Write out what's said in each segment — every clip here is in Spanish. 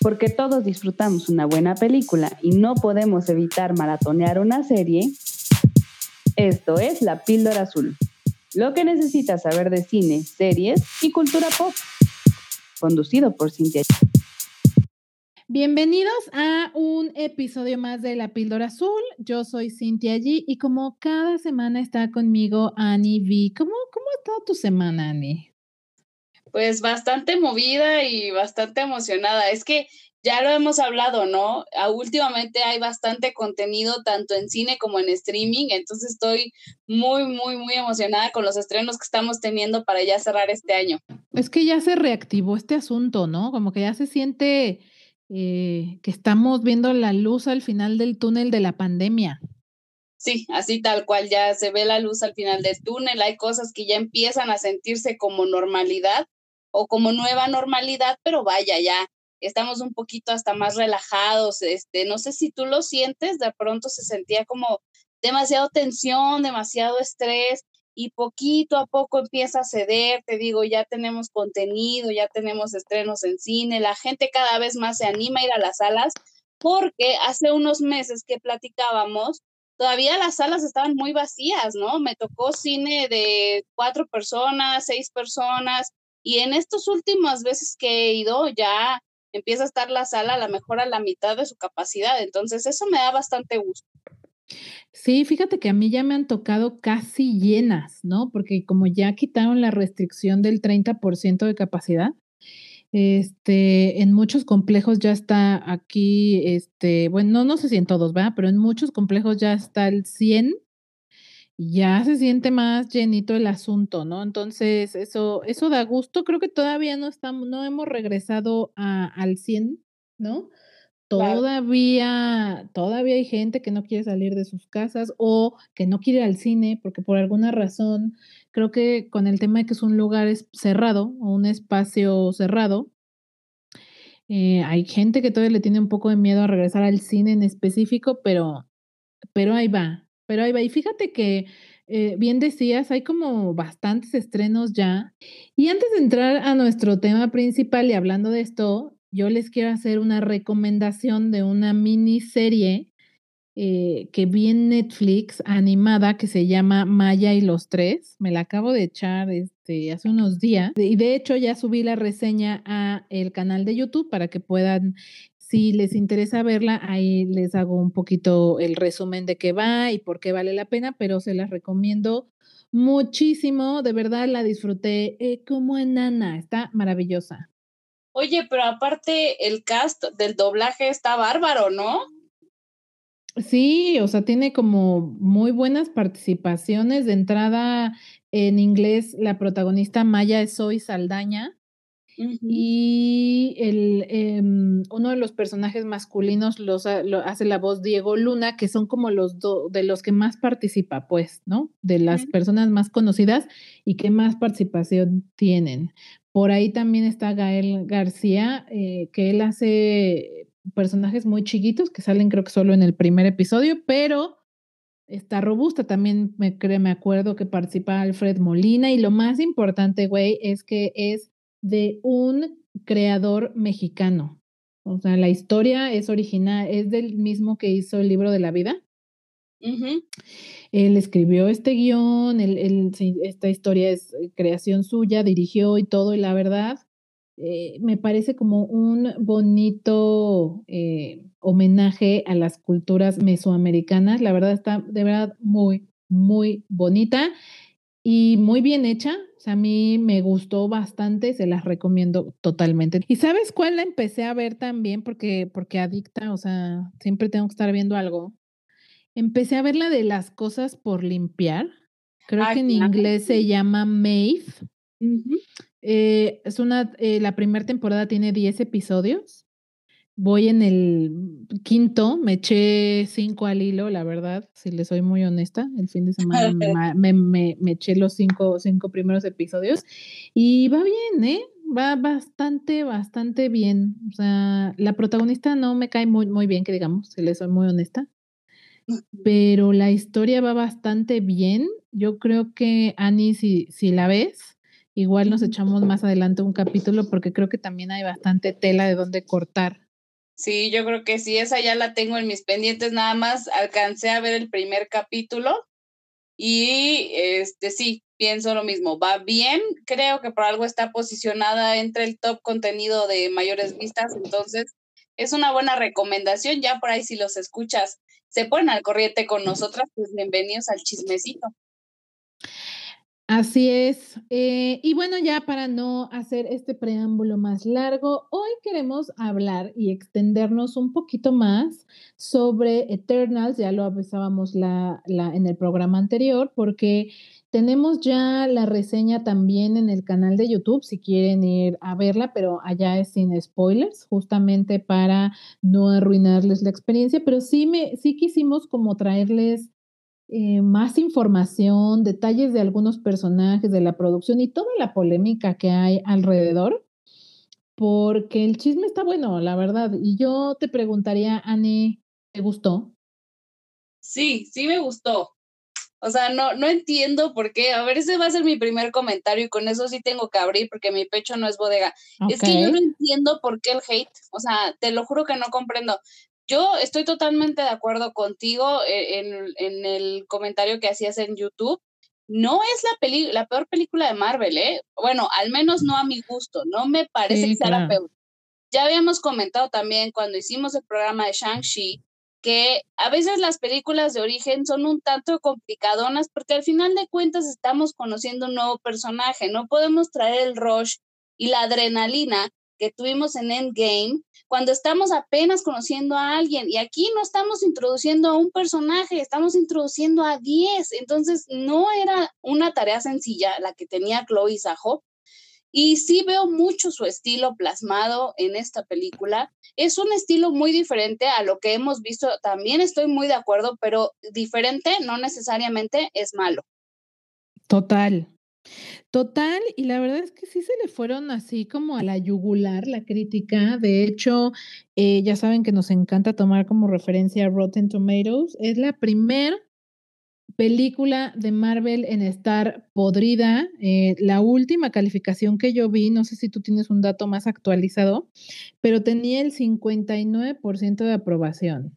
Porque todos disfrutamos una buena película y no podemos evitar maratonear una serie, esto es La Píldora Azul. Lo que necesitas saber de cine, series y cultura pop. Conducido por Cintia. Bienvenidos a un episodio más de La Píldora Azul. Yo soy Cintia G y como cada semana está conmigo Annie V. ¿Cómo, cómo ha estado tu semana, Annie? Pues bastante movida y bastante emocionada. Es que ya lo hemos hablado, ¿no? Ah, últimamente hay bastante contenido tanto en cine como en streaming, entonces estoy muy, muy, muy emocionada con los estrenos que estamos teniendo para ya cerrar este año. Es que ya se reactivó este asunto, ¿no? Como que ya se siente eh, que estamos viendo la luz al final del túnel de la pandemia. Sí, así tal cual, ya se ve la luz al final del túnel, hay cosas que ya empiezan a sentirse como normalidad o como nueva normalidad, pero vaya, ya estamos un poquito hasta más relajados, este, no sé si tú lo sientes, de pronto se sentía como demasiado tensión, demasiado estrés y poquito a poco empieza a ceder, te digo, ya tenemos contenido, ya tenemos estrenos en cine, la gente cada vez más se anima a ir a las salas porque hace unos meses que platicábamos, todavía las salas estaban muy vacías, ¿no? Me tocó cine de cuatro personas, seis personas, y en estas últimas veces que he ido, ya empieza a estar la sala a lo mejor a la mitad de su capacidad. Entonces, eso me da bastante gusto. Sí, fíjate que a mí ya me han tocado casi llenas, ¿no? Porque como ya quitaron la restricción del 30% de capacidad, este, en muchos complejos ya está aquí, este, bueno, no, sé si en todos, ¿verdad? Pero en muchos complejos ya está el 100 ya se siente más llenito el asunto, ¿no? Entonces, eso, eso da gusto. Creo que todavía no estamos, no hemos regresado a, al 100, ¿no? Todavía, todavía hay gente que no quiere salir de sus casas o que no quiere ir al cine porque por alguna razón, creo que con el tema de que es un lugar cerrado o un espacio cerrado, eh, hay gente que todavía le tiene un poco de miedo a regresar al cine en específico, pero, pero ahí va, pero ahí va. Y fíjate que, eh, bien decías, hay como bastantes estrenos ya. Y antes de entrar a nuestro tema principal y hablando de esto, yo les quiero hacer una recomendación de una miniserie eh, que vi en Netflix animada que se llama Maya y los tres. Me la acabo de echar este, hace unos días. Y de hecho ya subí la reseña a el canal de YouTube para que puedan si les interesa verla, ahí les hago un poquito el resumen de qué va y por qué vale la pena, pero se las recomiendo muchísimo. De verdad la disfruté eh, como enana, está maravillosa. Oye, pero aparte el cast del doblaje está bárbaro, ¿no? Sí, o sea, tiene como muy buenas participaciones. De entrada, en inglés, la protagonista Maya es Zoe Saldaña. Y el, em, uno de los personajes masculinos los, lo hace la voz Diego Luna, que son como los de los que más participa, pues, ¿no? De las personas más conocidas y que más participación tienen. Por ahí también está Gael García, eh, que él hace personajes muy chiquitos que salen creo que solo en el primer episodio, pero está robusta. También me, me acuerdo que participa Alfred Molina y lo más importante, güey, es que es de un creador mexicano. O sea, la historia es original, es del mismo que hizo el libro de la vida. Él escribió este guion, esta historia es eh, creación suya, dirigió y todo, y la verdad eh, me parece como un bonito eh, homenaje a las culturas mesoamericanas. La verdad está de verdad muy, muy bonita y muy bien hecha. O sea, a mí me gustó bastante, se las recomiendo totalmente. ¿Y sabes cuál la empecé a ver también? Porque, porque adicta, o sea, siempre tengo que estar viendo algo. Empecé a ver la de las cosas por limpiar. Creo que en inglés se llama Maeve. Eh, es una, eh, la primera temporada tiene 10 episodios. Voy en el quinto, me eché cinco al hilo, la verdad, si le soy muy honesta. El fin de semana me, me, me, eché los cinco, cinco primeros episodios y va bien, ¿eh? Va bastante, bastante bien. O sea, la protagonista no me cae muy, muy bien, que digamos, si le soy muy honesta. Pero la historia va bastante bien. Yo creo que, Annie, si, si la ves, igual nos echamos más adelante un capítulo porque creo que también hay bastante tela de dónde cortar Sí, yo creo que sí, esa ya la tengo en mis pendientes, nada más alcancé a ver el primer capítulo y este sí, pienso lo mismo, va bien, creo que por algo está posicionada entre el top contenido de mayores vistas, entonces es una buena recomendación, ya por ahí si los escuchas se ponen al corriente con nosotras, pues bienvenidos al chismecito. Así es. Eh, y bueno, ya para no hacer este preámbulo más largo, hoy queremos hablar y extendernos un poquito más sobre Eternals, ya lo avisábamos la, la, en el programa anterior, porque tenemos ya la reseña también en el canal de YouTube, si quieren ir a verla, pero allá es sin spoilers, justamente para no arruinarles la experiencia, pero sí, me, sí quisimos como traerles eh, más información, detalles de algunos personajes de la producción y toda la polémica que hay alrededor, porque el chisme está bueno, la verdad. Y yo te preguntaría, Ani, ¿te gustó? Sí, sí me gustó. O sea, no, no entiendo por qué. A ver, ese va a ser mi primer comentario y con eso sí tengo que abrir porque mi pecho no es bodega. Es que yo no entiendo por qué el hate. O sea, te lo juro que no comprendo. Yo estoy totalmente de acuerdo contigo eh, en, el comentario que hacías en YouTube. No es la, la peor película de Marvel, ¿eh? Bueno, al menos no a mi gusto. No me parece que sea la peor. Ya habíamos comentado también cuando hicimos el programa de Shang-Chi que a veces las películas de origen son un tanto complicadonas porque al final de cuentas estamos conociendo un nuevo personaje. No podemos traer el rush y la adrenalina que tuvimos en Endgame cuando estamos apenas conociendo a alguien y aquí no estamos introduciendo a un personaje, estamos introduciendo a 10. Entonces no era una tarea sencilla la que tenía Chloe Sajo. Y sí veo mucho su estilo plasmado en esta película. Es un estilo muy diferente a lo que hemos visto. También estoy muy de acuerdo, pero diferente no necesariamente es malo. Total, Total, y la verdad es que sí se le fueron así como a la yugular la crítica. De hecho, eh, ya saben que nos encanta tomar como referencia Rotten Tomatoes. Es la primera película de Marvel en estar podrida. Eh, la última calificación que yo vi, no sé si tú tienes un dato más actualizado, pero tenía el 59% de aprobación.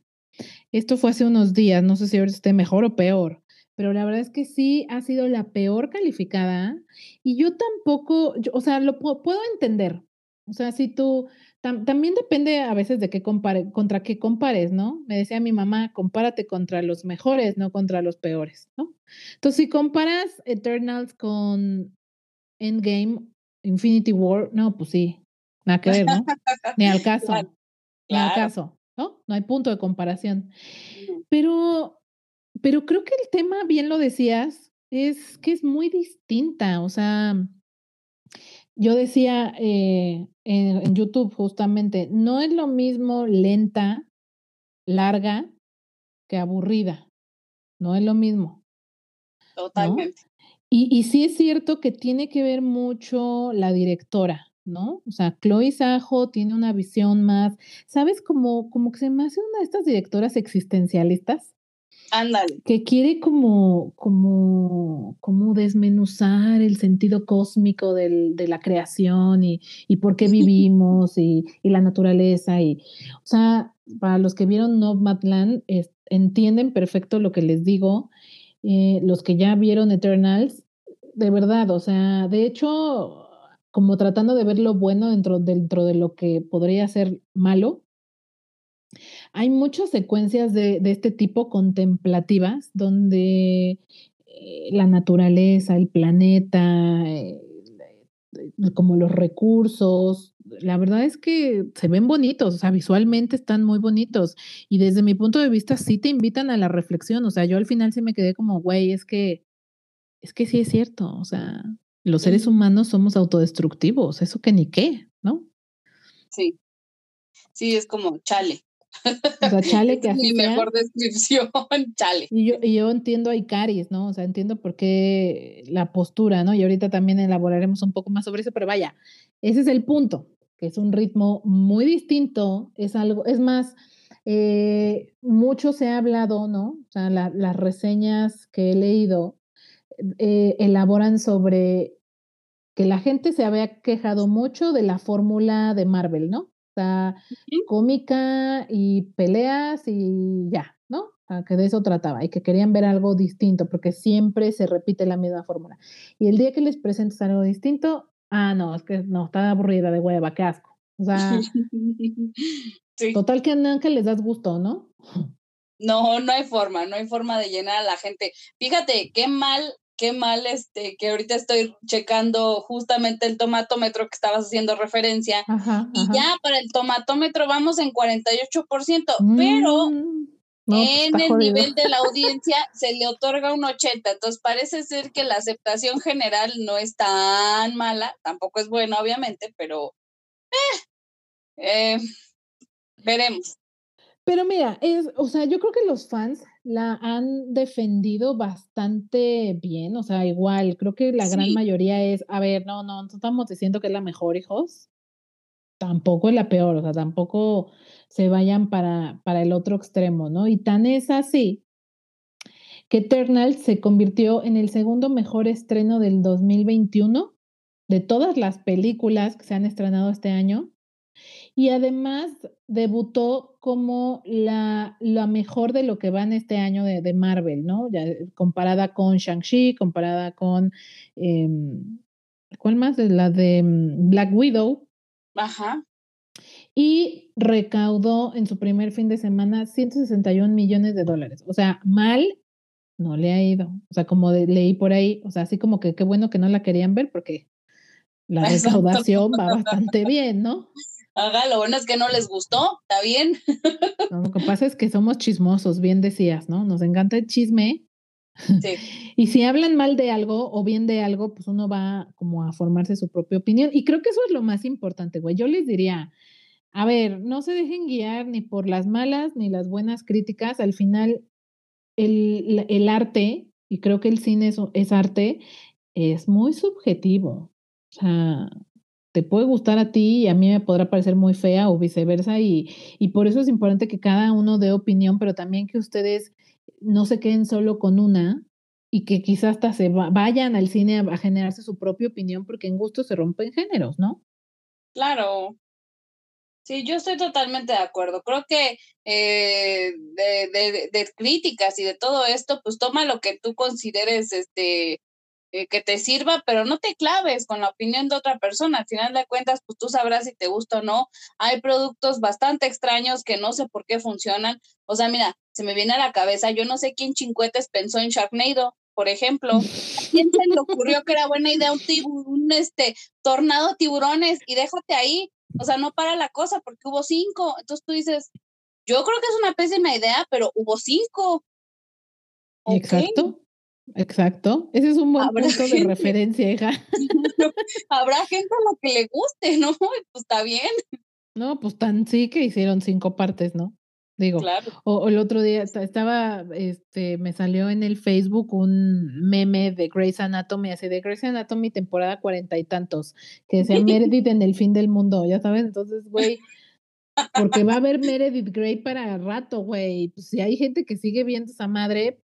Esto fue hace unos días, no sé si ahora esté mejor o peor pero la verdad es que sí ha sido la peor calificada y yo tampoco, o sea, lo puedo entender. O sea, si tú, también depende a veces de qué compare, contra qué compares, ¿no? Me decía mi mamá, compárate contra los mejores, no contra los peores, ¿no? Entonces, si comparas Eternals con Endgame, Infinity War, no, pues sí, nada que ver, ¿no? Ni al caso, ni al caso, ¿no? No hay punto de comparación. Pero pero creo que el tema, bien lo decías, es que es muy distinta. O sea, yo decía eh, en, YouTube justamente, no es lo mismo lenta, larga, que aburrida. No es lo mismo. Totalmente. Y, y sí es cierto que tiene que ver mucho la directora, ¿no? O sea, Chloe Sajo tiene una visión más, ¿sabes? Como, como que se me hace una de estas directoras existencialistas. Ándale. Que quiere como, como, como desmenuzar el sentido cósmico del, de la creación y, y por qué vivimos y, y, la naturaleza. Y, o sea, para los que vieron Nomadland, entienden perfecto lo que les digo. Eh, los que ya vieron Eternals, de verdad, o sea, de hecho, como tratando de ver lo bueno dentro, dentro de lo que podría ser malo, hay muchas secuencias de, este tipo contemplativas donde eh, la naturaleza, el planeta, eh, como los recursos, la verdad es que se ven bonitos, o sea, visualmente están muy bonitos. Y desde mi punto de vista sí te invitan a la reflexión, o sea, yo al final sí me quedé como, güey, es que, es que sí es cierto, o sea, los seres humanos somos autodestructivos, eso que ni qué, ¿no? Sí, sí, es como, chale, o sea, chale que mi mejor descripción, chale. Y yo, y yo entiendo a Icaris, ¿no? O sea, entiendo por qué la postura, ¿no? Y ahorita también elaboraremos un poco más sobre eso, pero vaya, ese es el punto, que es un ritmo muy distinto, es algo, es más, eh, mucho se ha hablado, ¿no? O sea, las reseñas que he leído eh, elaboran sobre que la gente se había quejado mucho de la fórmula de Marvel, ¿no? Está cómica y peleas y ya, ¿no? que de eso trataba y que querían ver algo distinto, porque siempre se repite la misma fórmula. Y el día que les presentes algo distinto, ah, no, es que no, está aburrida de hueva, qué asco. O sea, total que, que les das gusto, ¿no? No, no hay forma, no hay forma de llenar a la gente. Fíjate, qué mal, qué mal este, que ahorita estoy checando justamente el tomatómetro que estabas haciendo referencia. y ya para el tomatómetro vamos en 48%, pero mm, pues, en el nivel de la audiencia se le otorga un 80. Entonces parece ser que la aceptación general no es tan mala, tampoco es buena, obviamente, pero eh, eh veremos. Pero mira, es, o sea, yo creo que los fans la han defendido bastante bien, o sea, igual, creo que la gran mayoría es, a ver, no, no, no estamos diciendo que es la mejor, hijos, tampoco es la peor, o sea, tampoco se vayan para, para el otro extremo, ¿no? Y tan es así que Eternal se convirtió en el segundo mejor estreno del 2021 de todas las películas que se han estrenado este año y además debutó como la, la mejor de lo que va en este año de, Marvel, ¿no? Ya, comparada con Shang-Chi, comparada con, em, ¿cuál más? La de mm, Black Widow. Ajá. Y recaudó en su primer fin de semana 161 millones de dólares. O sea, mal no le ha ido. O sea, como leí por ahí, o sea, así como que qué bueno que no la querían ver porque la recaudación va bastante bien, ¿no? Haga, lo bueno es que no les gustó, está bien. lo que pasa es que somos chismosos, bien decías, ¿no? Nos encanta el chisme. Sí. y si hablan mal de algo o bien de algo, pues uno va como a formarse su propia opinión. Y creo que eso es lo más importante, güey. Yo les diría, a ver, no se dejen guiar ni por las malas ni las buenas críticas. Al final, el, el arte, y creo que el cine es, es arte, es muy subjetivo. O sea, te puede gustar a ti y a mí me podrá parecer muy fea o viceversa y, y por eso es importante que cada uno dé opinión, pero también que ustedes no se queden solo con una y que quizás hasta se vayan al cine a, generarse su propia opinión porque en gusto se rompen géneros, ¿no? Claro. Sí, yo estoy totalmente de acuerdo. Creo que eh, de, de, de, críticas y de todo esto, pues toma lo que tú consideres este eh, que te sirva, pero no te claves con la opinión de otra persona. Al final de cuentas, pues tú sabrás si te gusta o no. Hay productos bastante extraños que no sé por qué funcionan. O sea, mira, se me viene a la cabeza, yo no sé quién chincuetes pensó en Sharknado, por ejemplo. ¿A quién se le ocurrió que era buena idea un, un este, tornado tiburones y déjate ahí? O sea, no para la cosa porque hubo cinco. Entonces tú dices, yo creo que es una pésima idea, pero hubo cinco. Exacto. Exacto, ese es un buen punto de referencia, hija. Habrá gente a la que le guste, ¿no? Pues está bien. No, pues tan sí que hicieron cinco partes, ¿no? Digo, claro. o, el otro día estaba, este, me salió en el Facebook un meme de Grey's Anatomy, así de Grey's Anatomy temporada cuarenta y tantos, que decía Meredith en el fin del mundo, ya sabes, entonces, güey, porque va a haber Meredith Grey para rato, güey, pues si hay gente que sigue viendo esa madre,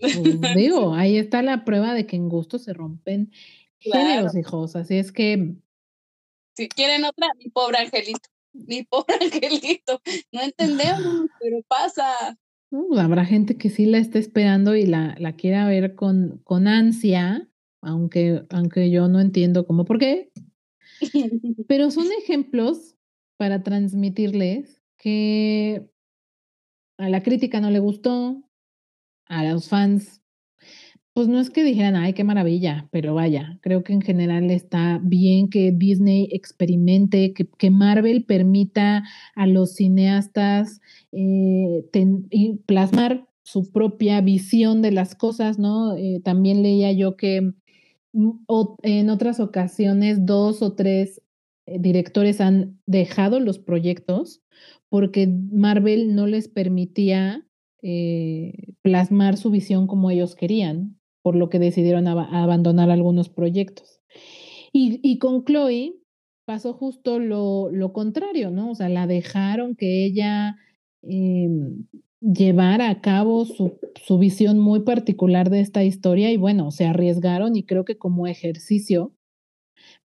pues, digo, ahí está la prueba de que en gusto se rompen géneros, hijos. Así es que. Si quieren otra, mi pobre angelito. Mi pobre angelito. No entendemos, pero pasa. habrá gente que sí la está esperando y la, la quiera ver con, con ansia, aunque, aunque yo no entiendo cómo, por qué. Pero son ejemplos para transmitirles que a la crítica no le gustó, a los fans, pues no es que dijeran, ay, qué maravilla, pero vaya, creo que en general está bien que Disney experimente, que, Marvel permita a los cineastas eh, plasmar su propia visión de las cosas, ¿no? Eh, también leía yo que mm, en otras ocasiones dos o tres eh, directores han dejado los proyectos porque Marvel no les permitía eh, plasmar su visión como ellos querían, por lo que decidieron abandonar algunos proyectos. Y, con Chloe pasó justo lo, lo, contrario, ¿no? O sea, la dejaron que ella em, llevara a cabo su, su visión muy particular de esta historia y bueno, se arriesgaron y creo que como ejercicio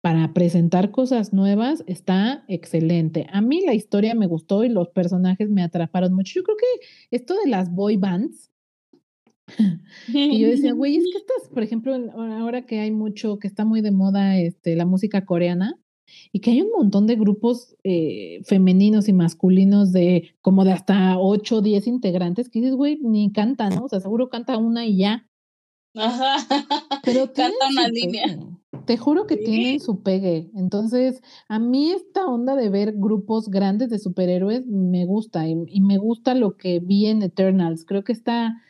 para presentar cosas nuevas está excelente. A mí la historia me gustó y los personajes me atraparon mucho. Yo creo que esto de las boy bands, y yo decía, güey, es que estas, por ejemplo, ahora que hay mucho, que está muy de moda este, la música coreana, y que hay un montón de grupos eh, femeninos y masculinos de como de hasta 8 o 10 integrantes que dices, güey, ni cantan, ¿no? O sea, seguro canta una y ya. Ajá. Pero canta una línea. Te juro que tienen su pegue. Entonces, a mí esta onda de ver grupos grandes de superhéroes me gusta y, me gusta lo que vi en Eternals. Creo que esta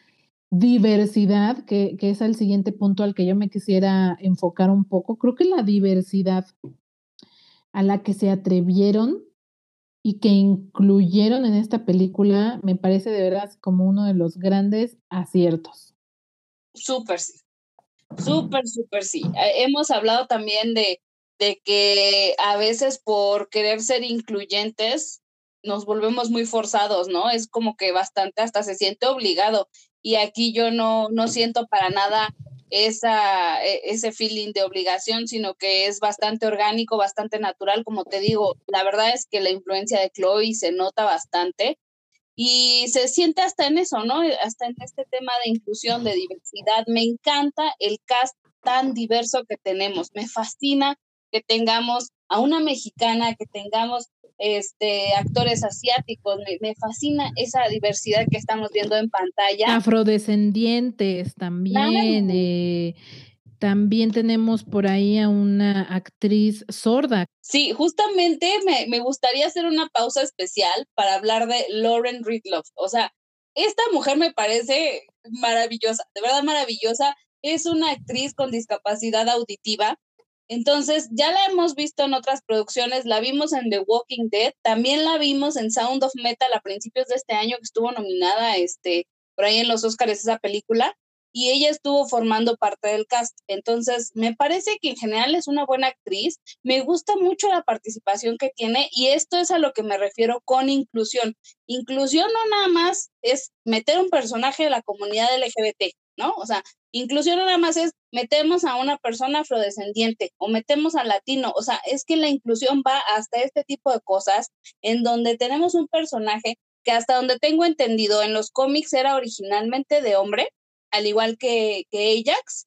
diversidad, que, que, es el siguiente punto al que yo me quisiera enfocar un poco, creo que la diversidad a la que se atrevieron y que incluyeron en esta película me parece de verdad como uno de los grandes aciertos. Súper sí. Súper, súper sí. Eh, hemos hablado también de, de que a veces por querer ser incluyentes nos volvemos muy forzados, ¿no? Es como que bastante hasta se siente obligado. Y aquí yo no, no siento para nada esa, e, ese feeling de obligación, sino que es bastante orgánico, bastante natural. Como te digo, la verdad es que la influencia de Chloe se nota bastante y se siente hasta en eso, ¿no? Hasta en este tema de inclusión, de diversidad. Me encanta el cast tan diverso que tenemos. Me fascina que tengamos a una mexicana, que tengamos este, actores asiáticos. Me, fascina esa diversidad que estamos viendo en pantalla. Afrodescendientes también. Eh, también tenemos por ahí a una actriz sorda. Sí, justamente me, me gustaría hacer una pausa especial para hablar de Lauren Ridloff. O sea, esta mujer me parece maravillosa, de verdad maravillosa. Es una actriz con discapacidad auditiva. Entonces, ya la hemos visto en otras producciones, la vimos en The Walking Dead, también la vimos en Sound of Metal a principios de este año, que estuvo nominada este, por ahí en los Oscars esa película y ella estuvo formando parte del cast. Entonces, me parece que en general es una buena actriz. Me gusta mucho la participación que tiene y esto es a lo que me refiero con inclusión. Inclusión no nada más es meter un personaje de la comunidad LGBT, ¿no? O sea, inclusión nada más es metemos a una persona afrodescendiente o metemos al latino. O sea, es que la inclusión va hasta este tipo de cosas en donde tenemos un personaje que hasta donde tengo entendido en los cómics era originalmente de hombre, al igual que, que Ajax.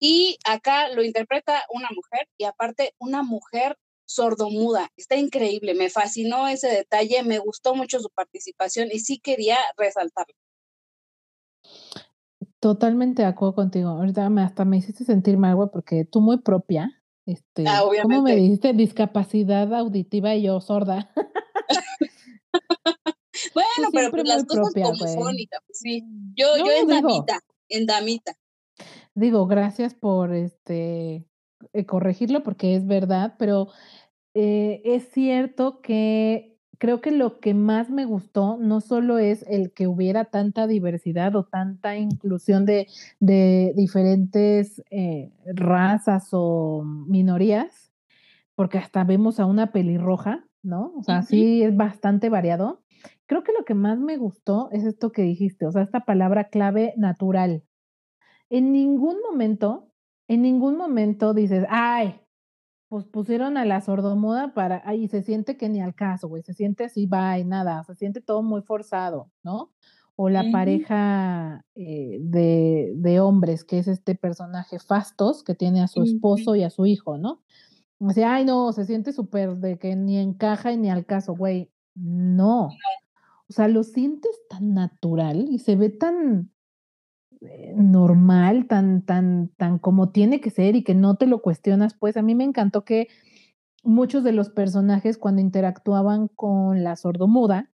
Y acá lo interpreta una mujer y aparte una mujer sordomuda. Está increíble, me fascinó ese detalle, me gustó mucho su participación y sí quería resaltarlo. Totalmente de acuerdo contigo. Ahorita hasta me hiciste sentir mal, güey, porque tú muy propia. Este, ah, ¿Cómo me dijiste discapacidad auditiva y yo sorda? Bueno, pero pues las cosas propia, pues sí. Yo, yo en damita, en damita. Digo, gracias por este eh, corregirlo porque es verdad, pero eh, es cierto que creo que lo que más me gustó no solo es el que hubiera tanta diversidad o tanta inclusión de, de diferentes eh, razas o minorías, porque hasta vemos a una pelirroja, ¿no? O sea, sí es bastante variado, Creo que lo que más me gustó es esto que dijiste, o sea, esta palabra clave natural. En ningún momento, en ningún momento dices, ay, pues pusieron a la sordomuda para, ay, se siente que ni al caso, güey, se siente así, va y nada, se siente todo muy forzado, ¿no? O la pareja eh, de, de, hombres, que es este personaje Fastos, que tiene a su esposo y a su hijo, ¿no? O sea, ay, no, se siente súper de que ni encaja y ni al caso, güey. No, o sea, lo sientes tan natural y se ve tan eh, normal, tan, tan, tan como tiene que ser y que no te lo cuestionas. Pues a mí me encantó que muchos de los personajes cuando interactuaban con la sordomuda,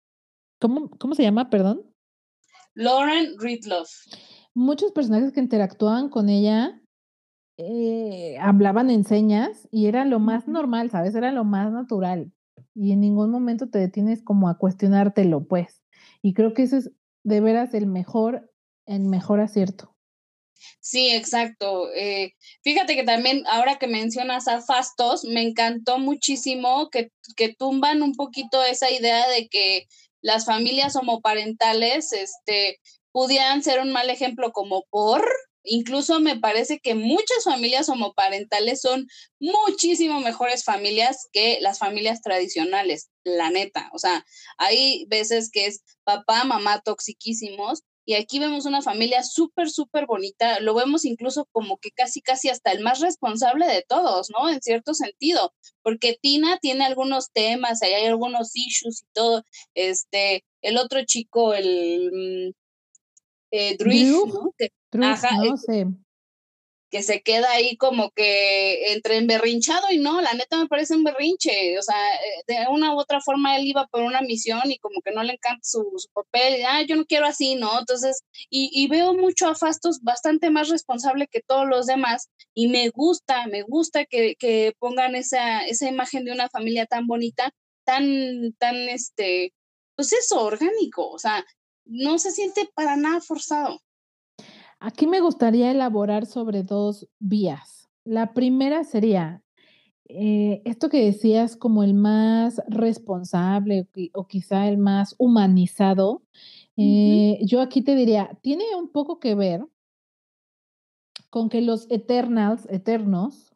¿cómo, cómo se llama, perdón? Lauren Ridloff. Muchos personajes que interactuaban con ella eh, hablaban en señas y era lo más normal, ¿sabes? Era lo más natural y en ningún momento te detienes como a cuestionártelo, pues. Y creo que ese es de veras el mejor, el mejor acierto. Sí, exacto. Eh, fíjate que también ahora que mencionas a Fastos, me encantó muchísimo que, que tumban un poquito esa idea de que las familias homoparentales este, pudieran ser un mal ejemplo como por, Incluso me parece que muchas familias homoparentales son muchísimo mejores familias que las familias tradicionales, la neta. O sea, hay veces que es papá, mamá toxiquísimos y aquí vemos una familia súper, súper bonita. Lo vemos incluso como que casi, casi hasta el más responsable de todos, ¿no? En cierto sentido, porque Tina tiene algunos temas, hay algunos issues y todo. Este, el otro chico, el... Eh, Drew, ¿no? ajá, no sé que se queda ahí como que entre emberrinchado y no, la neta me parece un berrinche, o sea, eh, de una u otra forma él iba por una misión y como que no le encanta su, papel, y, ah, yo no quiero así, ¿no? Entonces, y, veo mucho a Fastos bastante más responsable que todos los demás y me gusta, me gusta que, que pongan esa, esa imagen de una familia tan bonita, tan, tan, este, pues eso, orgánico, o sea, no se siente para nada forzado. Aquí me gustaría elaborar sobre dos vías. La primera sería, eh, esto que decías como el más responsable o quizá el más humanizado, eh, yo aquí te diría, tiene un poco que ver con que los Eternals, eternos,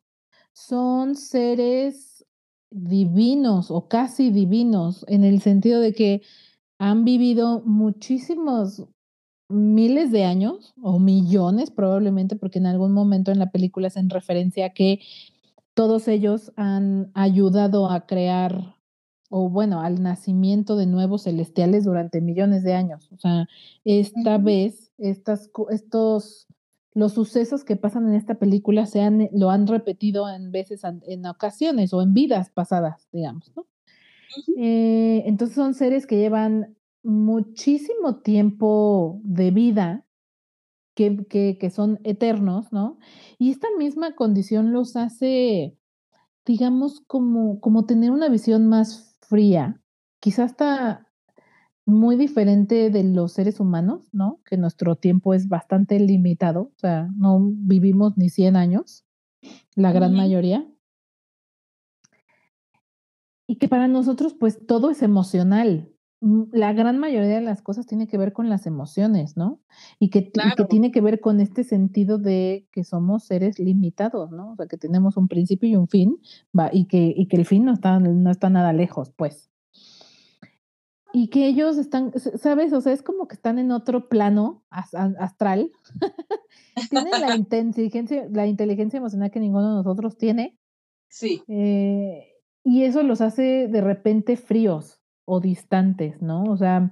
son seres divinos o casi divinos, en el sentido de que han vivido muchísimos miles de años o millones probablemente, porque en algún momento en la película hacen referencia a que todos ellos han ayudado a crear o bueno, al nacimiento de nuevos celestiales durante millones de años. O sea, esta vez, estas, estos, los sucesos que pasan en esta película se han, lo han repetido en veces, en ocasiones o en vidas pasadas, digamos, ¿no? Eh, entonces son seres que llevan muchísimo tiempo de vida que, que, son eternos, ¿no? Y esta misma condición los hace, digamos, como, como tener una visión más fría, quizás está muy diferente de los seres humanos, ¿no? Que nuestro tiempo es bastante limitado, o sea, no vivimos ni 100 años, la gran mayoría. Y que para nosotros, pues todo es emocional, Mm, la gran mayoría de las cosas tiene que ver con las emociones, ¿no? Y que, tiene que ver con este sentido de que somos seres limitados, ¿no? O sea, que tenemos un principio y un fin, va, y, que, y que el fin no está, no está nada lejos, pues. Y que ellos están, ¿sabes? O sea, es como que están en otro plano astral. Tienen la inteligencia, la inteligencia emocional que ninguno de nosotros tiene. Sí. Eh, y eso los hace de repente fríos, o distantes, ¿no? O sea,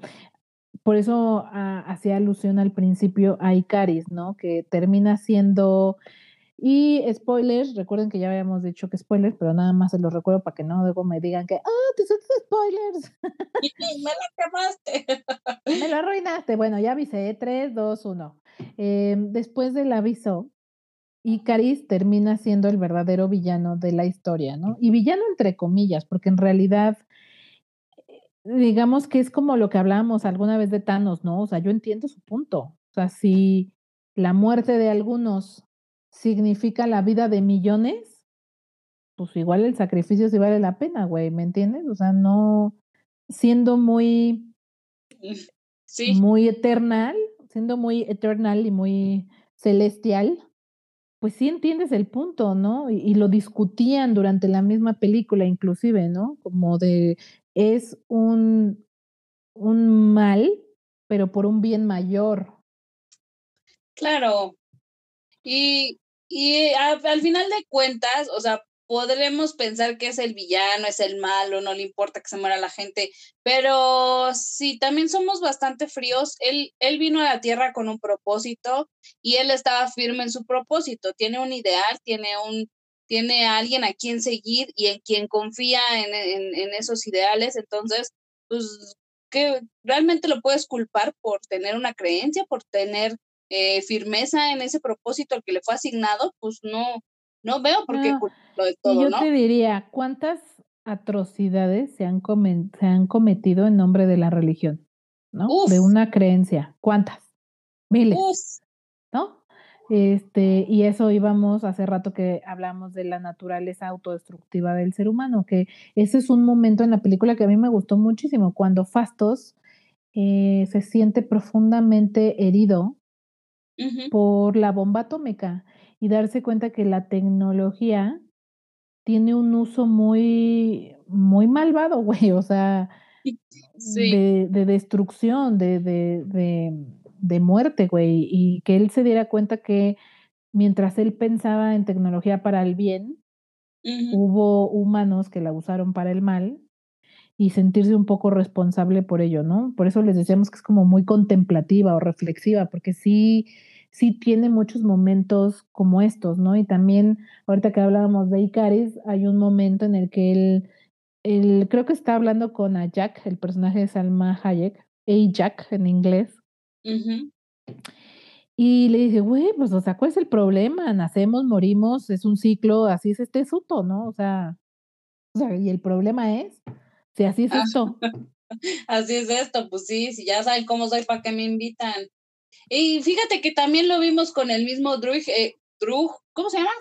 por eso ah, hacía alusión al principio a Icaris, ¿no? Que termina siendo... Y spoilers, recuerden que ya habíamos dicho que spoilers, pero nada más se los recuerdo para que no luego me digan que, ah, te hiciste spoilers. me lo quemaste. me lo arruinaste. Bueno, ya avisé, 3, 2, 1. después del aviso, Icaris termina siendo el verdadero villano de la historia, ¿no? Y villano entre comillas, porque en realidad digamos que es como lo que hablábamos alguna vez de Thanos, ¿no? O sea, yo entiendo su punto. O sea, si la muerte de algunos significa la vida de millones, pues igual el sacrificio sí vale la pena, güey, ¿me entiendes? O sea, no siendo muy, sí. muy eternal, siendo muy eternal y muy celestial, pues sí entiendes el punto, ¿no? y, lo discutían durante la misma película, inclusive, ¿no? Como de es un, un mal, pero por un bien mayor. Claro. Y, y al final de cuentas, o sea, podremos pensar que es el villano, es el malo, no le importa que se muera la gente, pero si también somos bastante fríos, él, él vino a la Tierra con un propósito y él estaba firme en su propósito, tiene un ideal, tiene un, tiene a alguien a quien seguir y en quien confía en, esos ideales, entonces, pues, que realmente lo puedes culpar por tener una creencia, por tener eh, firmeza en ese propósito al que le fue asignado, pues no, no veo por qué culparlo de todo, y yo te diría, ¿cuántas atrocidades se han, se han cometido en nombre de la religión? ¿No? De una creencia. ¿Cuántas? Miles. ¿No? Este, y eso íbamos hace rato que hablamos de la naturaleza autodestructiva del ser humano, que ese es un momento en la película que a mí me gustó muchísimo, cuando Fastos eh, se siente profundamente herido por la bomba atómica y darse cuenta que la tecnología tiene un uso muy, muy malvado, güey, o sea, de, destrucción, de, de, de muerte, güey, y que él se diera cuenta que mientras él pensaba en tecnología para el bien, hubo humanos que la usaron para el mal y sentirse un poco responsable por ello, ¿no? Por eso les decíamos que es como muy contemplativa o reflexiva, porque sí, sí tiene muchos momentos como estos, ¿no? Y también, ahorita que hablábamos de Icaris, hay un momento en el que él, él creo que está hablando con a Jack, el personaje de Salma Hayek, a Jack en inglés. Y le dice, güey, pues, o sea, ¿cuál es el problema? Nacemos, morimos, es un ciclo, así es este suto, ¿no? O sea, o sea y el problema es, si así es esto. así es esto, pues sí, si ya saben cómo soy, ¿para qué me invitan? Y fíjate que también lo vimos con el mismo Drug, eh, Drug ¿cómo se llama?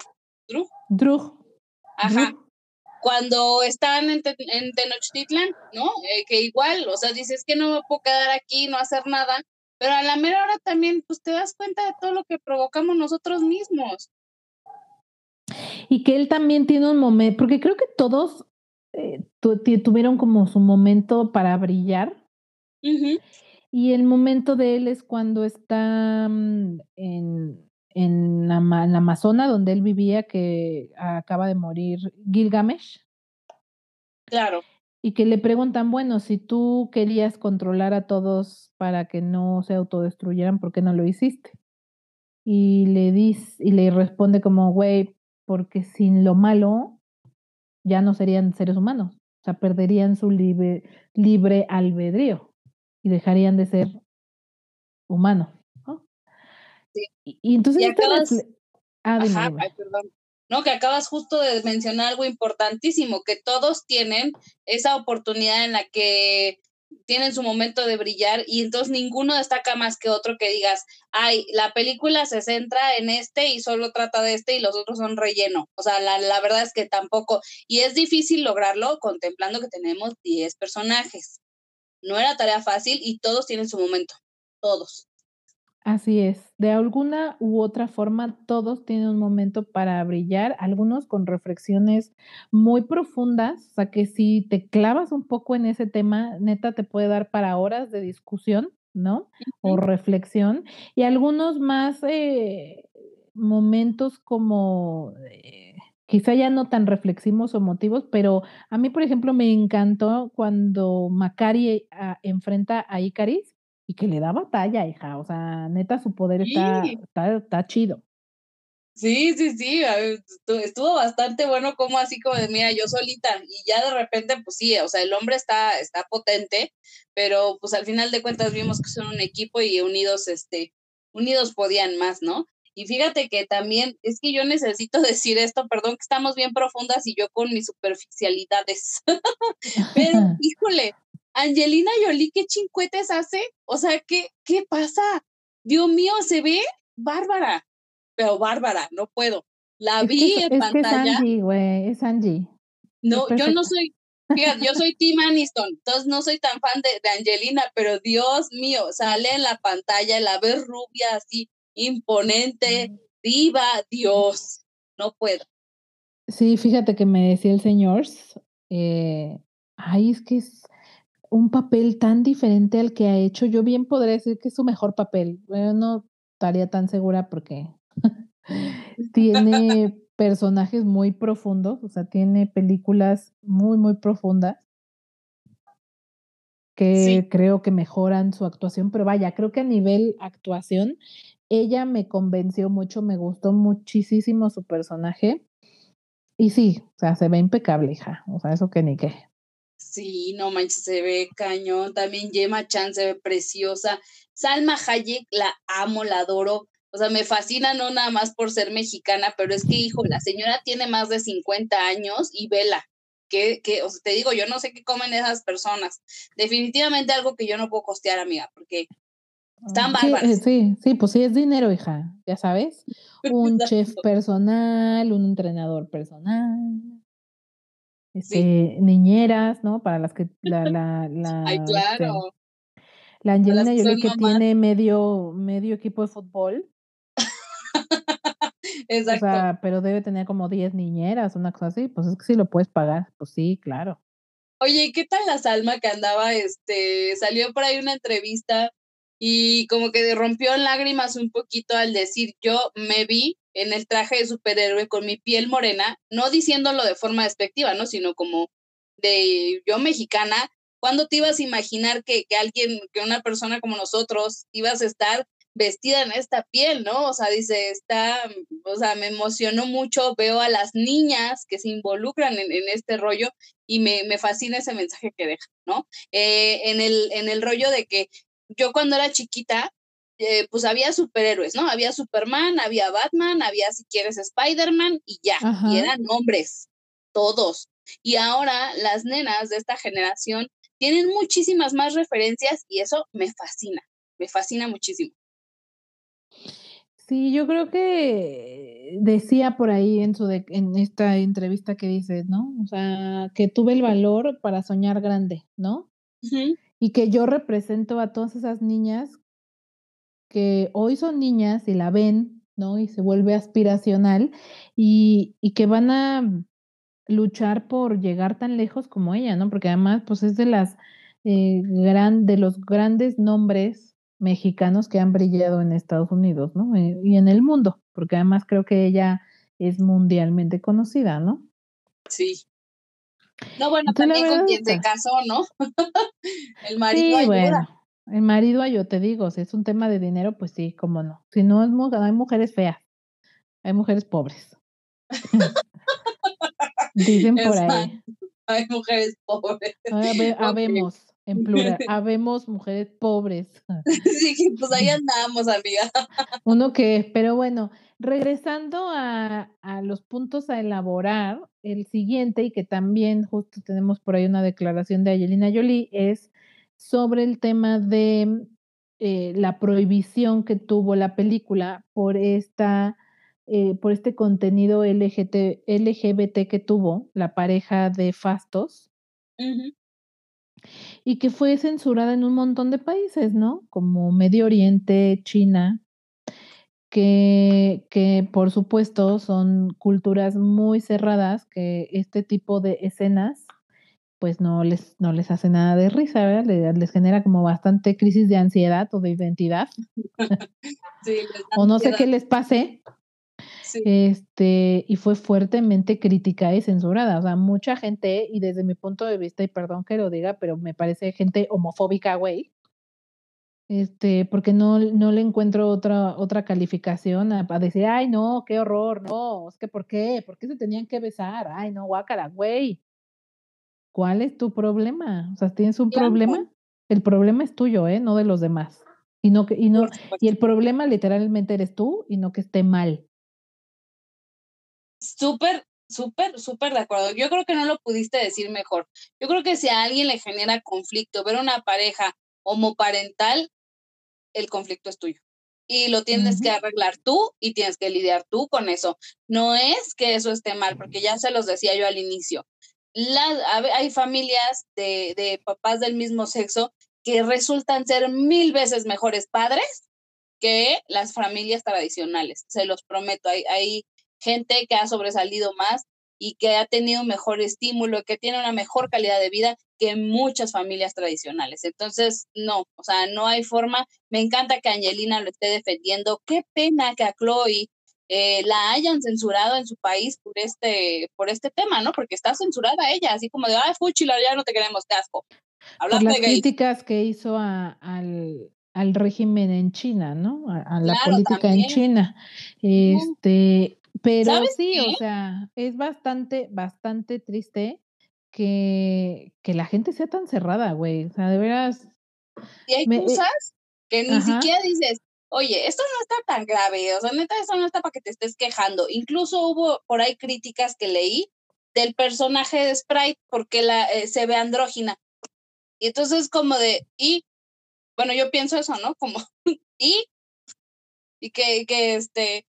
Drug. Drug. Ajá. Cuando están en, en Tenochtitlan, ¿no? Eh, que igual, o sea, dices que no me puedo quedar aquí, no hacer nada, pero a la mera hora también, pues te das cuenta de todo lo que provocamos nosotros mismos. Y que él también tiene un momento, porque creo que todos eh, tuvieron como su momento para brillar. Y el momento de él es cuando está mm, en, en, la, en Amazona, donde él vivía, que acaba de morir Gilgamesh. Claro. Y que le preguntan, bueno, si tú querías controlar a todos para que no se autodestruyeran, ¿por qué no lo hiciste? Y le dice, y le responde como, güey, porque sin lo malo ya no serían seres humanos, o sea, perderían su libre, libre albedrío y dejarían de ser humanos. ¿no? Sí. Y, entonces... Ah, perdón. No, que acabas justo de mencionar algo importantísimo, que todos tienen esa oportunidad en la que tienen su momento de brillar y entonces ninguno destaca más que otro que digas, ay, la película se centra en este y solo trata de este y los otros son relleno. O sea, la, la verdad es que tampoco, y es difícil lograrlo contemplando que tenemos 10 personajes. No era tarea fácil y todos tienen su momento, todos. Así es, de alguna u otra forma todos tienen un momento para brillar, algunos con reflexiones muy profundas, o sea que si te clavas un poco en ese tema, neta te puede dar para horas de discusión, ¿no? O reflexión, y algunos más eh, momentos como... Eh, quizá ya no tan reflexivos o emotivos, pero a mí, por ejemplo, me encantó cuando Macari ah, enfrenta a Icaris y que le da batalla, hija. O sea, neta, su poder está, está, chido. Sí, sí, sí, estuvo bastante bueno como así como de, mira, yo solita y ya de repente, pues sí, o sea, el hombre está, está potente, pero pues al final de cuentas vimos que son un equipo y unidos, este, unidos podían más, ¿no? Y fíjate que también, es que yo necesito decir esto, perdón que estamos bien profundas y yo con mis superficialidades, pero híjole, Angelina Jolie, ¿qué chincuetes hace? O sea, ¿qué, qué pasa? Dios mío, se ve bárbara, pero bárbara, no puedo. La vi en pantalla. es Angie, güey, es Angie. No, yo no soy, fíjate, yo soy Tim Aniston, entonces no soy tan fan de, de, Angelina, pero Dios mío, sale en la pantalla, la ves rubia así, imponente, viva, Dios, no puedo. Sí, fíjate que me decía el señor, eh, ay, es que es, un papel tan diferente al que ha hecho, yo bien podría decir que es su mejor papel. Bueno, no estaría tan segura porque tiene personajes muy profundos, o sea, tiene películas muy, muy profundas que creo que mejoran su actuación, pero vaya, creo que a nivel actuación, ella me convenció mucho, me gustó muchísimo su personaje. Y sí, o sea, se ve impecable, hija. O sea, eso que ni qué. Sí, no manches, se ve cañón. También Gemma Chan se ve preciosa. Salma Hayek, la amo, la adoro. O sea, me fascina no nada más por ser mexicana, pero es que, hijo, la señora tiene más de 50 años y vela. Que, que, o sea, te digo, yo no sé qué comen esas personas. Definitivamente algo que yo no puedo costear, amiga, porque están bárbaras. Sí, sí, sí, pues sí, es dinero, hija, ya sabes. Un chef personal, un entrenador personal este, niñeras, ¿no? Para las que la, la, la, Ay, este, claro. la Angelina Jolie que tiene medio, medio equipo de fútbol. Exacto. O sea, pero debe tener como 10 niñeras, una cosa así. Pues es que sí lo puedes pagar. Pues sí, claro. Oye, ¿y qué tal la Salma que andaba, este, salió por ahí una entrevista y como que rompió en lágrimas un poquito al decir, yo me vi en el traje de superhéroe con mi piel morena, no diciéndolo de forma despectiva, ¿no? Sino como de yo mexicana, ¿cuándo te ibas a imaginar que, que alguien, que una persona como nosotros ibas a estar vestida en esta piel, ¿no? O sea, dice, está, o sea, me emocionó mucho, veo a las niñas que se involucran en, este rollo y me, me, fascina ese mensaje que deja, ¿no? Eh, en, el, en el rollo de que yo cuando era chiquita, eh, pues había superhéroes, ¿no? Había Superman, había Batman, había si quieres Spider-Man y ya, y eran hombres, todos. Y ahora las nenas de esta generación tienen muchísimas más referencias y eso me fascina, me fascina muchísimo. Sí, yo creo que decía por ahí en su en esta entrevista que dices, ¿no? O sea, que tuve el valor para soñar grande, ¿no? Y que yo represento a todas esas niñas que hoy son niñas y la ven, ¿no? Y se vuelve aspiracional y, y que van a luchar por llegar tan lejos como ella, ¿no? Porque además, pues es de las eh, gran, de los grandes nombres mexicanos que han brillado en Estados Unidos, ¿no? Eh, y en el mundo, porque además creo que ella es mundialmente conocida, ¿no? Sí. No, bueno, también con quien se casó, ¿no? el marido sí, Bueno, el marido, yo te digo, si es un tema de dinero, pues sí, cómo no. Si no, es, hay mujeres feas, hay mujeres pobres. Dicen por ahí. Hay mujeres pobres. Habemos en plural, habemos mujeres pobres. Sí, pues ahí andamos, amiga. Uno que, pero bueno, regresando a, a, los puntos a elaborar, el siguiente, y que también justo tenemos por ahí una declaración de Angelina Jolie, es sobre el tema de eh, la prohibición que tuvo la película por esta eh, por este contenido LGBT, LGBT que tuvo la pareja de Fastos y que fue censurada en un montón de países, ¿no? Como Medio Oriente, China, que, que por supuesto son culturas muy cerradas, que este tipo de escenas pues no les, no les hace nada de risa, ¿verdad? Les, les genera como bastante crisis de ansiedad o de identidad. sí, o no sé qué les pase, este, y fue fuertemente criticada y censurada. O sea, mucha gente, y desde mi punto de vista, y perdón que lo diga, pero me parece gente homofóbica, güey. Este, porque no, no le encuentro otra, otra calificación a, decir, ay, no, qué horror, no, es que ¿por qué? ¿Por qué se tenían que besar? Ay, no, guácala, güey. ¿Cuál es tu problema? O sea, ¿tienes un problema? El problema es tuyo, ¿eh? No de los demás. Y no que, y no, y el problema literalmente eres tú y no que esté mal súper, súper, súper de acuerdo. Yo creo que no lo pudiste decir mejor. Yo creo que si a alguien le genera conflicto ver una pareja homoparental, el conflicto es tuyo. Y lo tienes que arreglar tú y tienes que lidiar tú con eso. No es que eso esté mal, porque ya se los decía yo al inicio. hay familias de, de papás del mismo sexo que resultan ser mil veces mejores padres que las familias tradicionales, se los prometo. Hay, hay gente que ha sobresalido más y que ha tenido mejor estímulo, que tiene una mejor calidad de vida que muchas familias tradicionales. Entonces, no, o sea, no hay forma. Me encanta que Angelina lo esté defendiendo. Qué pena que a Chloe eh, la hayan censurado en su país por este, por este tema, ¿no? Porque está censurada ella, así como de, ay, fuchila, ya no te queremos, casco. Por las críticas que hizo al, al régimen en China, ¿no? A, la política en China. Este, pero sí, o sea, es bastante, bastante triste que, que la gente sea tan cerrada, güey. O sea, de veras. Y hay eh, cosas que ni siquiera dices, oye, esto no está tan grave, o sea, neta, eso no está para que te estés quejando. Incluso hubo por ahí críticas que leí del personaje de Sprite porque la, eh, se ve andrógina. Y entonces como de, y, bueno, yo pienso eso, ¿no? Como, y, y que, que este,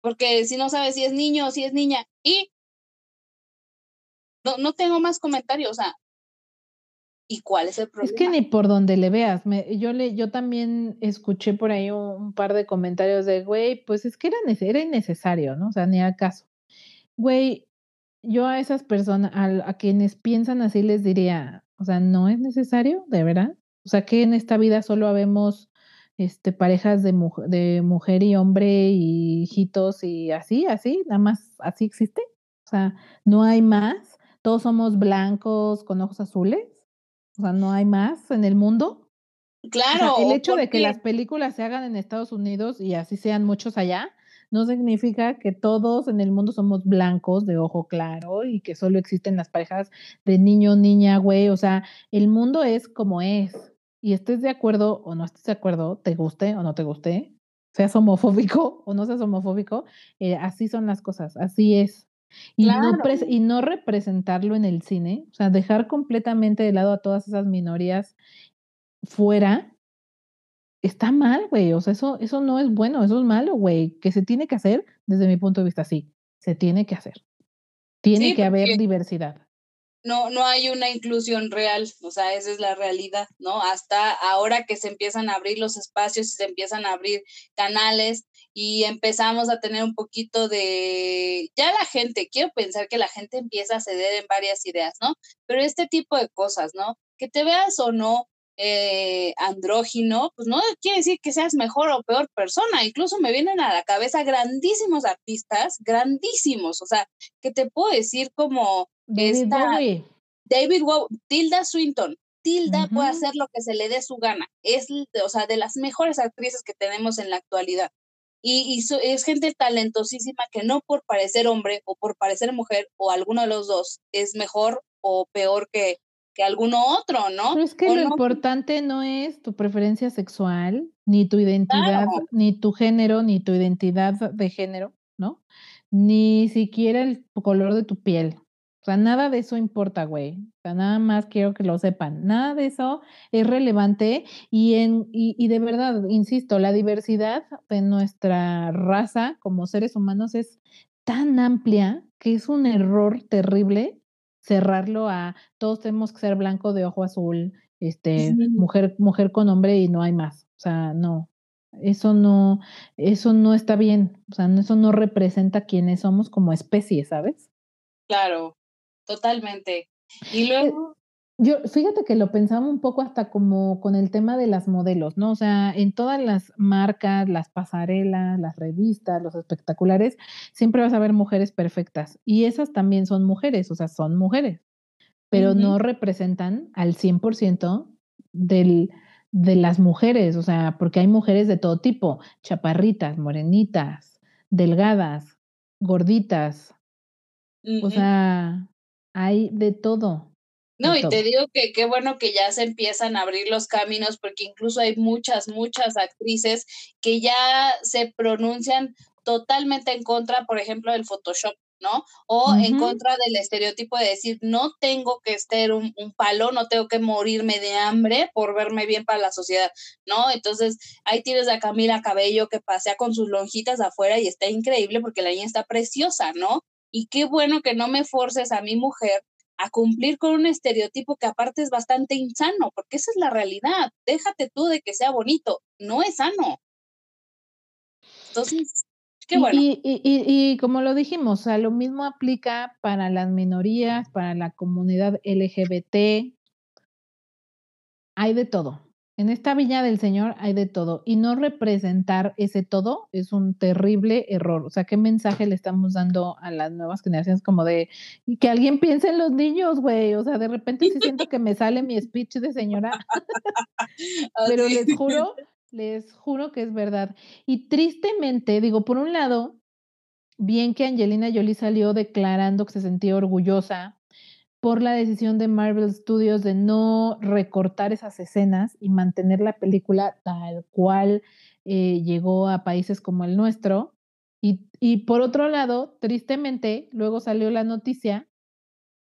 porque si no sabes si es niño o si es niña, y no, no tengo más comentarios, o sea, ¿Y cuál es el problema? Es que ni por donde le veas. Me, yo, le, yo también escuché por ahí un, par de comentarios de, güey, pues es que era, era innecesario, ¿no? O sea, ni acaso. Güey, yo a esas personas, a, a, quienes piensan así, les diría, o sea, no es necesario, de verdad. O sea, que en esta vida solo habemos este, parejas de, de mujer y hombre y hijitos y así, así, nada más así existe. O sea, no hay más. Todos somos blancos con ojos azules. O sea, no hay más en el mundo. Claro. el hecho de que las películas se hagan en Estados Unidos y así sean muchos allá, no significa que todos en el mundo somos blancos de ojo claro y que solo existen las parejas de niño, niña, güey. O sea, el mundo es como es. Y estés de acuerdo o no estés de acuerdo, te guste o no te guste, seas homofóbico o no seas homofóbico, eh, así son las cosas, así es. Y, no y no representarlo en el cine, o sea, dejar completamente de lado a todas esas minorías fuera, está mal, güey. O sea, eso, eso no es bueno, eso es malo, güey. Que se tiene que hacer, desde mi punto de vista, sí, se tiene que hacer. Tiene que haber diversidad. No, no hay una inclusión real, o sea, esa es la realidad, ¿no? Hasta ahora que se empiezan a abrir los espacios y se empiezan a abrir canales, y empezamos a tener un poquito de, ya la gente, quiero pensar que la gente empieza a ceder en varias ideas, ¿no? Pero este tipo de cosas, ¿no? Que te veas o no eh, andrógino, pues no quiere decir que seas mejor o peor persona, incluso me vienen a la cabeza grandísimos artistas, grandísimos, o sea, que te puedo decir como David Bowie. David Bowie, Tilda Swinton, Tilda puede hacer lo que se le dé su gana. Es, o sea, de las mejores actrices que tenemos en la actualidad. Y, es gente talentosísima que no por parecer hombre o por parecer mujer o alguno de los dos es mejor o peor que, que alguno otro, ¿no? Pero es que lo importante no es tu preferencia sexual, ni tu identidad, ni tu género, ni tu identidad de género, ¿no? Ni siquiera el color de tu piel. O sea, nada de eso importa, güey. O sea, nada más quiero que lo sepan. Nada de eso es relevante y, en, y, y de verdad, insisto, la diversidad de nuestra raza como seres humanos es tan amplia que es un error terrible cerrarlo a todos tenemos que ser blanco de ojo azul, este, mujer, mujer con hombre y no hay más. O sea, no, eso no, eso no está bien. O sea, eso no representa quiénes somos como especie, ¿sabes? Claro, Totalmente. Y eh, luego... Yo, fíjate que lo pensaba un poco hasta como con el tema de las modelos, ¿no? O sea, en todas las marcas, las pasarelas, las revistas, los espectaculares, siempre vas a ver mujeres perfectas. Y esas también son mujeres, o sea, son mujeres, pero no representan al 100% del, de las mujeres, o sea, porque hay mujeres de todo tipo, chaparritas, morenitas, delgadas, gorditas. O sea, hay de todo. No, y te digo que qué bueno que ya se empiezan a abrir los caminos, porque incluso hay muchas, muchas actrices que ya se pronuncian totalmente en contra, por ejemplo, del Photoshop, ¿no? O en contra del estereotipo de decir, no tengo que estar un, un, palo, no tengo que morirme de hambre por verme bien para la sociedad, ¿no? Entonces, ahí tienes a Camila Cabello que pasea con sus lonjitas afuera y está increíble porque la niña está preciosa, ¿no? Y qué bueno que no me forces a mi mujer a cumplir con un estereotipo que aparte es bastante insano, porque esa es la realidad. Déjate tú de que sea bonito, no es sano. Entonces, qué bueno. Y, y, y, como lo dijimos, o lo mismo aplica para las minorías, para la comunidad LGBT. Hay de todo. En esta Villa del Señor hay de todo y no representar ese todo es un terrible error. O sea, ¿qué mensaje le estamos dando a las nuevas generaciones como de y que alguien piense en los niños, güey? O sea, de repente sí siento que me sale mi speech de señora, pero les juro, les juro que es verdad. Y tristemente, digo, por un lado, bien que Angelina Jolie salió declarando que se sentía orgullosa por la decisión de Marvel Studios de no recortar esas escenas y mantener la película tal cual eh, llegó a países como el nuestro. Y, y, por otro lado, tristemente, luego salió la noticia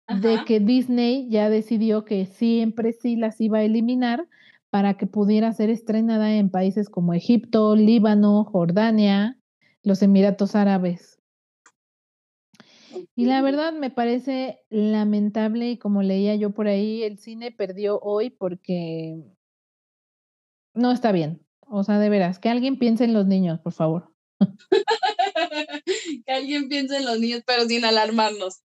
de que Disney ya decidió que siempre sí las iba a eliminar para que pudiera ser estrenada en países como Egipto, Líbano, Jordania, los Emiratos Árabes. Y la verdad me parece lamentable y como leía yo por ahí, el cine perdió hoy porque no está bien. O sea, de veras, que alguien piense en los niños, por favor. que alguien piense en los niños, pero sin alarmarnos.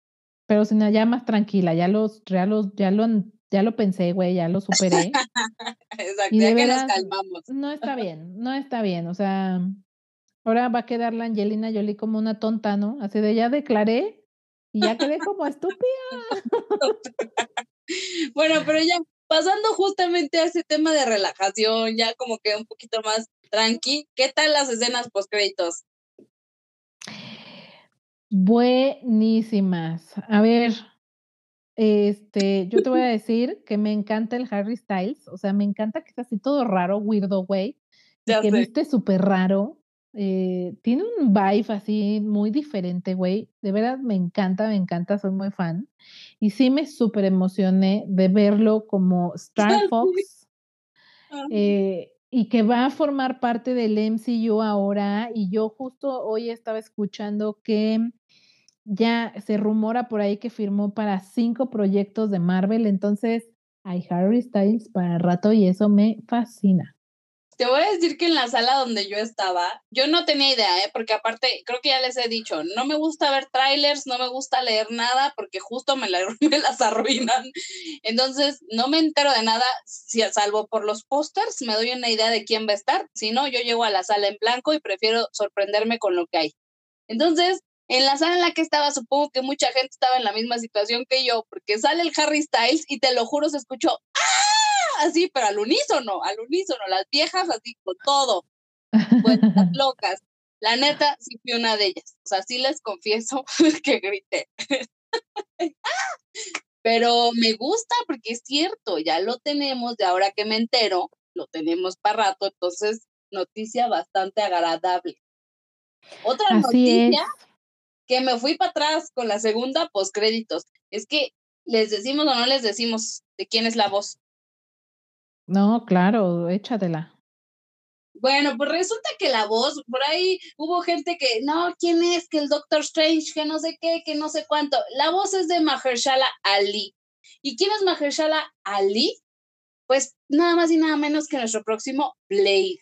Pero sin ya más tranquila, ya los, ya los, ya lo, ya lo pensé, güey, ya lo superé. Exacto, ya que nos calmamos. No está bien, no está bien. O sea, ahora va a quedar la Angelina Jolie como una tonta, ¿no? Así de ya declaré y ya quedé como estúpida. bueno, pero ya pasando justamente a ese tema de relajación, ya como que un poquito más tranqui, ¿qué tal las escenas post créditos? Buenísimas. A ver, este, yo te voy a decir que me encanta el Harry Styles, o sea, me encanta que es así todo raro, weirdo, güey, que viste súper raro. Eh, tiene un vibe así muy diferente, güey. De verdad me encanta, me encanta, soy muy fan. Y sí me súper emocioné de verlo como Star Fox. eh, y que va a formar parte del MCU ahora. Y yo justo hoy estaba escuchando que ya se rumora por ahí que firmó para cinco proyectos de Marvel. Entonces hay Harry Styles para rato y eso me fascina. Te voy a decir que en la sala donde yo estaba, yo no tenía idea, ¿eh? porque aparte, creo que ya les he dicho, no me gusta ver trailers, no me gusta leer nada, porque justo me, las arruinan. Entonces, no me entero de nada, si, salvo por los pósters, me doy una idea de quién va a estar. Si no, yo llego a la sala en blanco y prefiero sorprenderme con lo que hay. Entonces, en la sala en la que estaba, supongo que mucha gente estaba en la misma situación que yo, porque sale el Harry Styles y te lo juro, se escuchó ¡Ah! Así, pero al unísono, al unísono, las viejas así con todo, pues las locas. La neta, sí fui una de ellas. O sea, sí les confieso que grité. pero me gusta porque es cierto, ya lo tenemos, de ahora que me entero, lo tenemos para rato, entonces noticia bastante agradable. Otra noticia que me fui para atrás con la segunda postcréditos. Es que les decimos o no les decimos de quién es la voz. No, claro, échatela. Bueno, pues resulta que la voz, por ahí hubo gente que, no, ¿quién es? Que el Doctor Strange, que no sé qué, que no sé cuánto. La voz es de Mahershala Ali. ¿Y quién es Mahershala Ali? Pues nada más y nada menos que nuestro próximo Blade.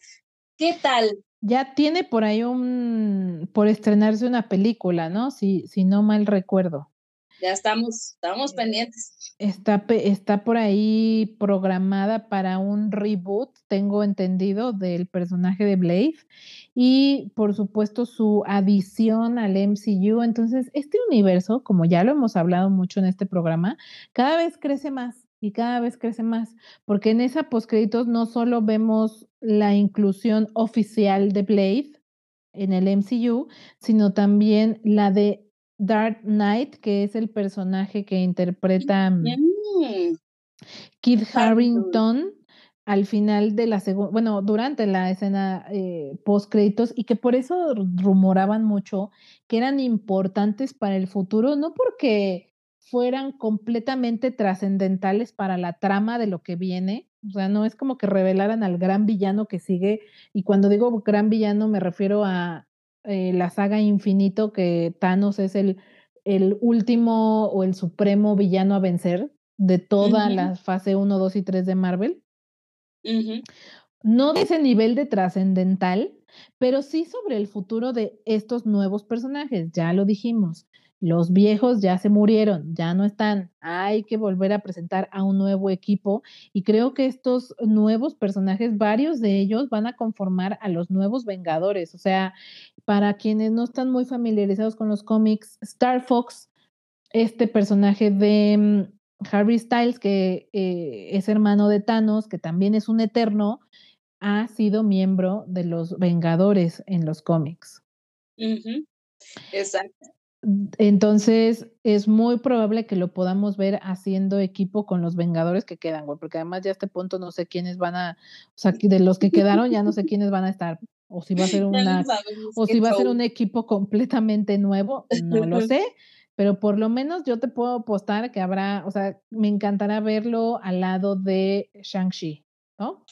¿Qué tal? Ya tiene por ahí un, por estrenarse una película, ¿no? Si, si no mal recuerdo. Ya estamos, estamos pendientes. Está, está por ahí programada para un reboot, tengo entendido, del personaje de Blade y por supuesto su adición al MCU. Entonces, este universo, como ya lo hemos hablado mucho en este programa, cada vez crece más y cada vez crece más, porque en esa postcréditos no solo vemos la inclusión oficial de Blade en el MCU, sino también la de Dark Knight, que es el personaje que interpreta mm. Kid Harrington al final de la segunda, bueno, durante la escena eh, post créditos y que por eso rumoraban mucho que eran importantes para el futuro, no porque fueran completamente trascendentales para la trama de lo que viene. O sea, no es como que revelaran al gran villano que sigue. Y cuando digo gran villano me refiero a eh, la saga Infinito, que Thanos es el, el último o el supremo villano a vencer de toda la fase 1, 2 y 3 de Marvel. No de ese nivel de trascendental, pero sí sobre el futuro de estos nuevos personajes, ya lo dijimos. Los viejos ya se murieron, ya no están. Hay que volver a presentar a un nuevo equipo y creo que estos nuevos personajes, varios de ellos van a conformar a los nuevos Vengadores. O sea, para quienes no están muy familiarizados con los cómics, Star Fox, este personaje de mm, Harry Styles, que eh, es hermano de Thanos, que también es un eterno, ha sido miembro de los Vengadores en los cómics. Exacto. Entonces, es muy probable que lo podamos ver haciendo equipo con los Vengadores que quedan, güey, porque además ya a este punto no sé quiénes van a, o sea, de los que quedaron ya no sé quiénes van a estar, o si va a ser una, o si va a ser un equipo completamente nuevo, no lo sé, pero por lo menos yo te puedo apostar que habrá, o sea, me encantará verlo al lado de Shang-Chi, ¿no?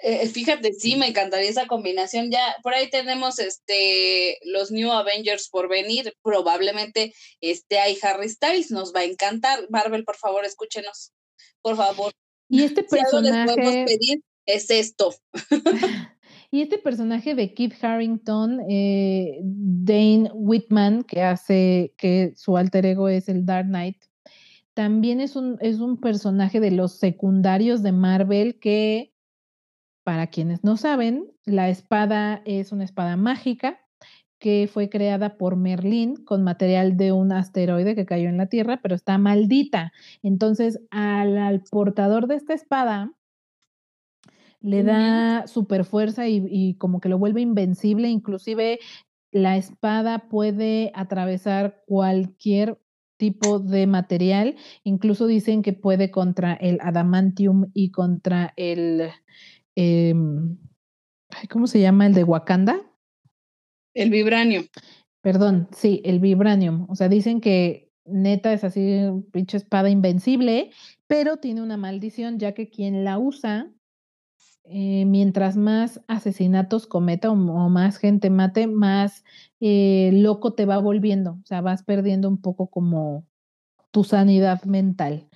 Eh, fíjate, sí, me encantaría esa combinación. Ya por ahí tenemos este los New Avengers por venir. Probablemente este hay Harry Styles, nos va a encantar. Marvel, por favor, escúchenos. Por favor. Y este personaje. pedir es esto. y este personaje de Kit Harrington, eh, Dane Whitman, que hace que su alter ego es el Dark Knight, también es un, es un personaje de los secundarios de Marvel que para quienes no saben, la espada es una espada mágica que fue creada por Merlín con material de un asteroide que cayó en la Tierra, pero está maldita. Entonces, al, portador de esta espada le da super fuerza y, y, como que lo vuelve invencible. Inclusive la espada puede atravesar cualquier tipo de material. Incluso dicen que puede contra el adamantium y contra el Em, ¿cómo se llama el de Wakanda? El vibranium. Perdón, sí, el vibranium. O sea, dicen que neta es así, pinche espada invencible, pero tiene una maldición, ya que quien la usa, eh, mientras más asesinatos cometa o, más gente mate, más eh, loco te va volviendo. O sea, vas perdiendo un poco como tu sanidad mental.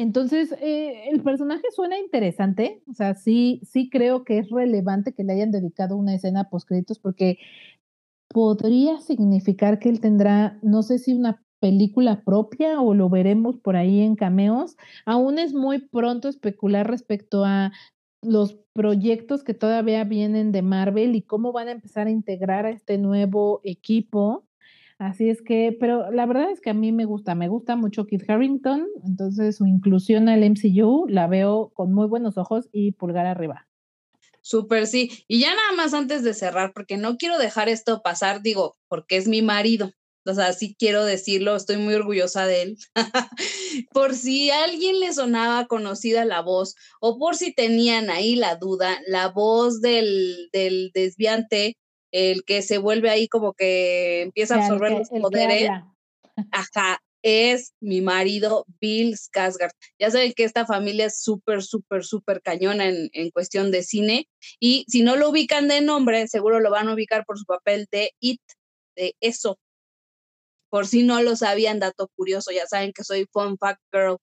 Entonces, eh, el personaje suena interesante, o sea, sí, sí creo que es relevante que le hayan dedicado una escena post créditos porque podría significar que él tendrá, no sé si una película propia o lo veremos por ahí en cameos. Aún es muy pronto especular respecto a los proyectos que todavía vienen de Marvel y cómo van a empezar a integrar a este nuevo equipo. Así es que, pero la verdad es que a mí me gusta, me gusta mucho Kit Harrington, entonces su inclusión al MCU la veo con muy buenos ojos y pulgar arriba. Súper, sí. Y ya nada más antes de cerrar, porque no quiero dejar esto pasar, digo, porque es mi marido. O sea, sí quiero decirlo, estoy muy orgullosa de él. por si a alguien le sonaba conocida la voz o por si tenían ahí la duda, la voz del, del desviante el que se vuelve ahí como que empieza a absorber los poderes. Ajá, es mi marido Bill Skarsgård. Ya saben que esta familia es súper, súper, súper cañona en, en, cuestión de cine. Y si no lo ubican de nombre, seguro lo van a ubicar por su papel de It, de eso. Por si no lo sabían, dato curioso, ya saben que soy Fun Fact Girl.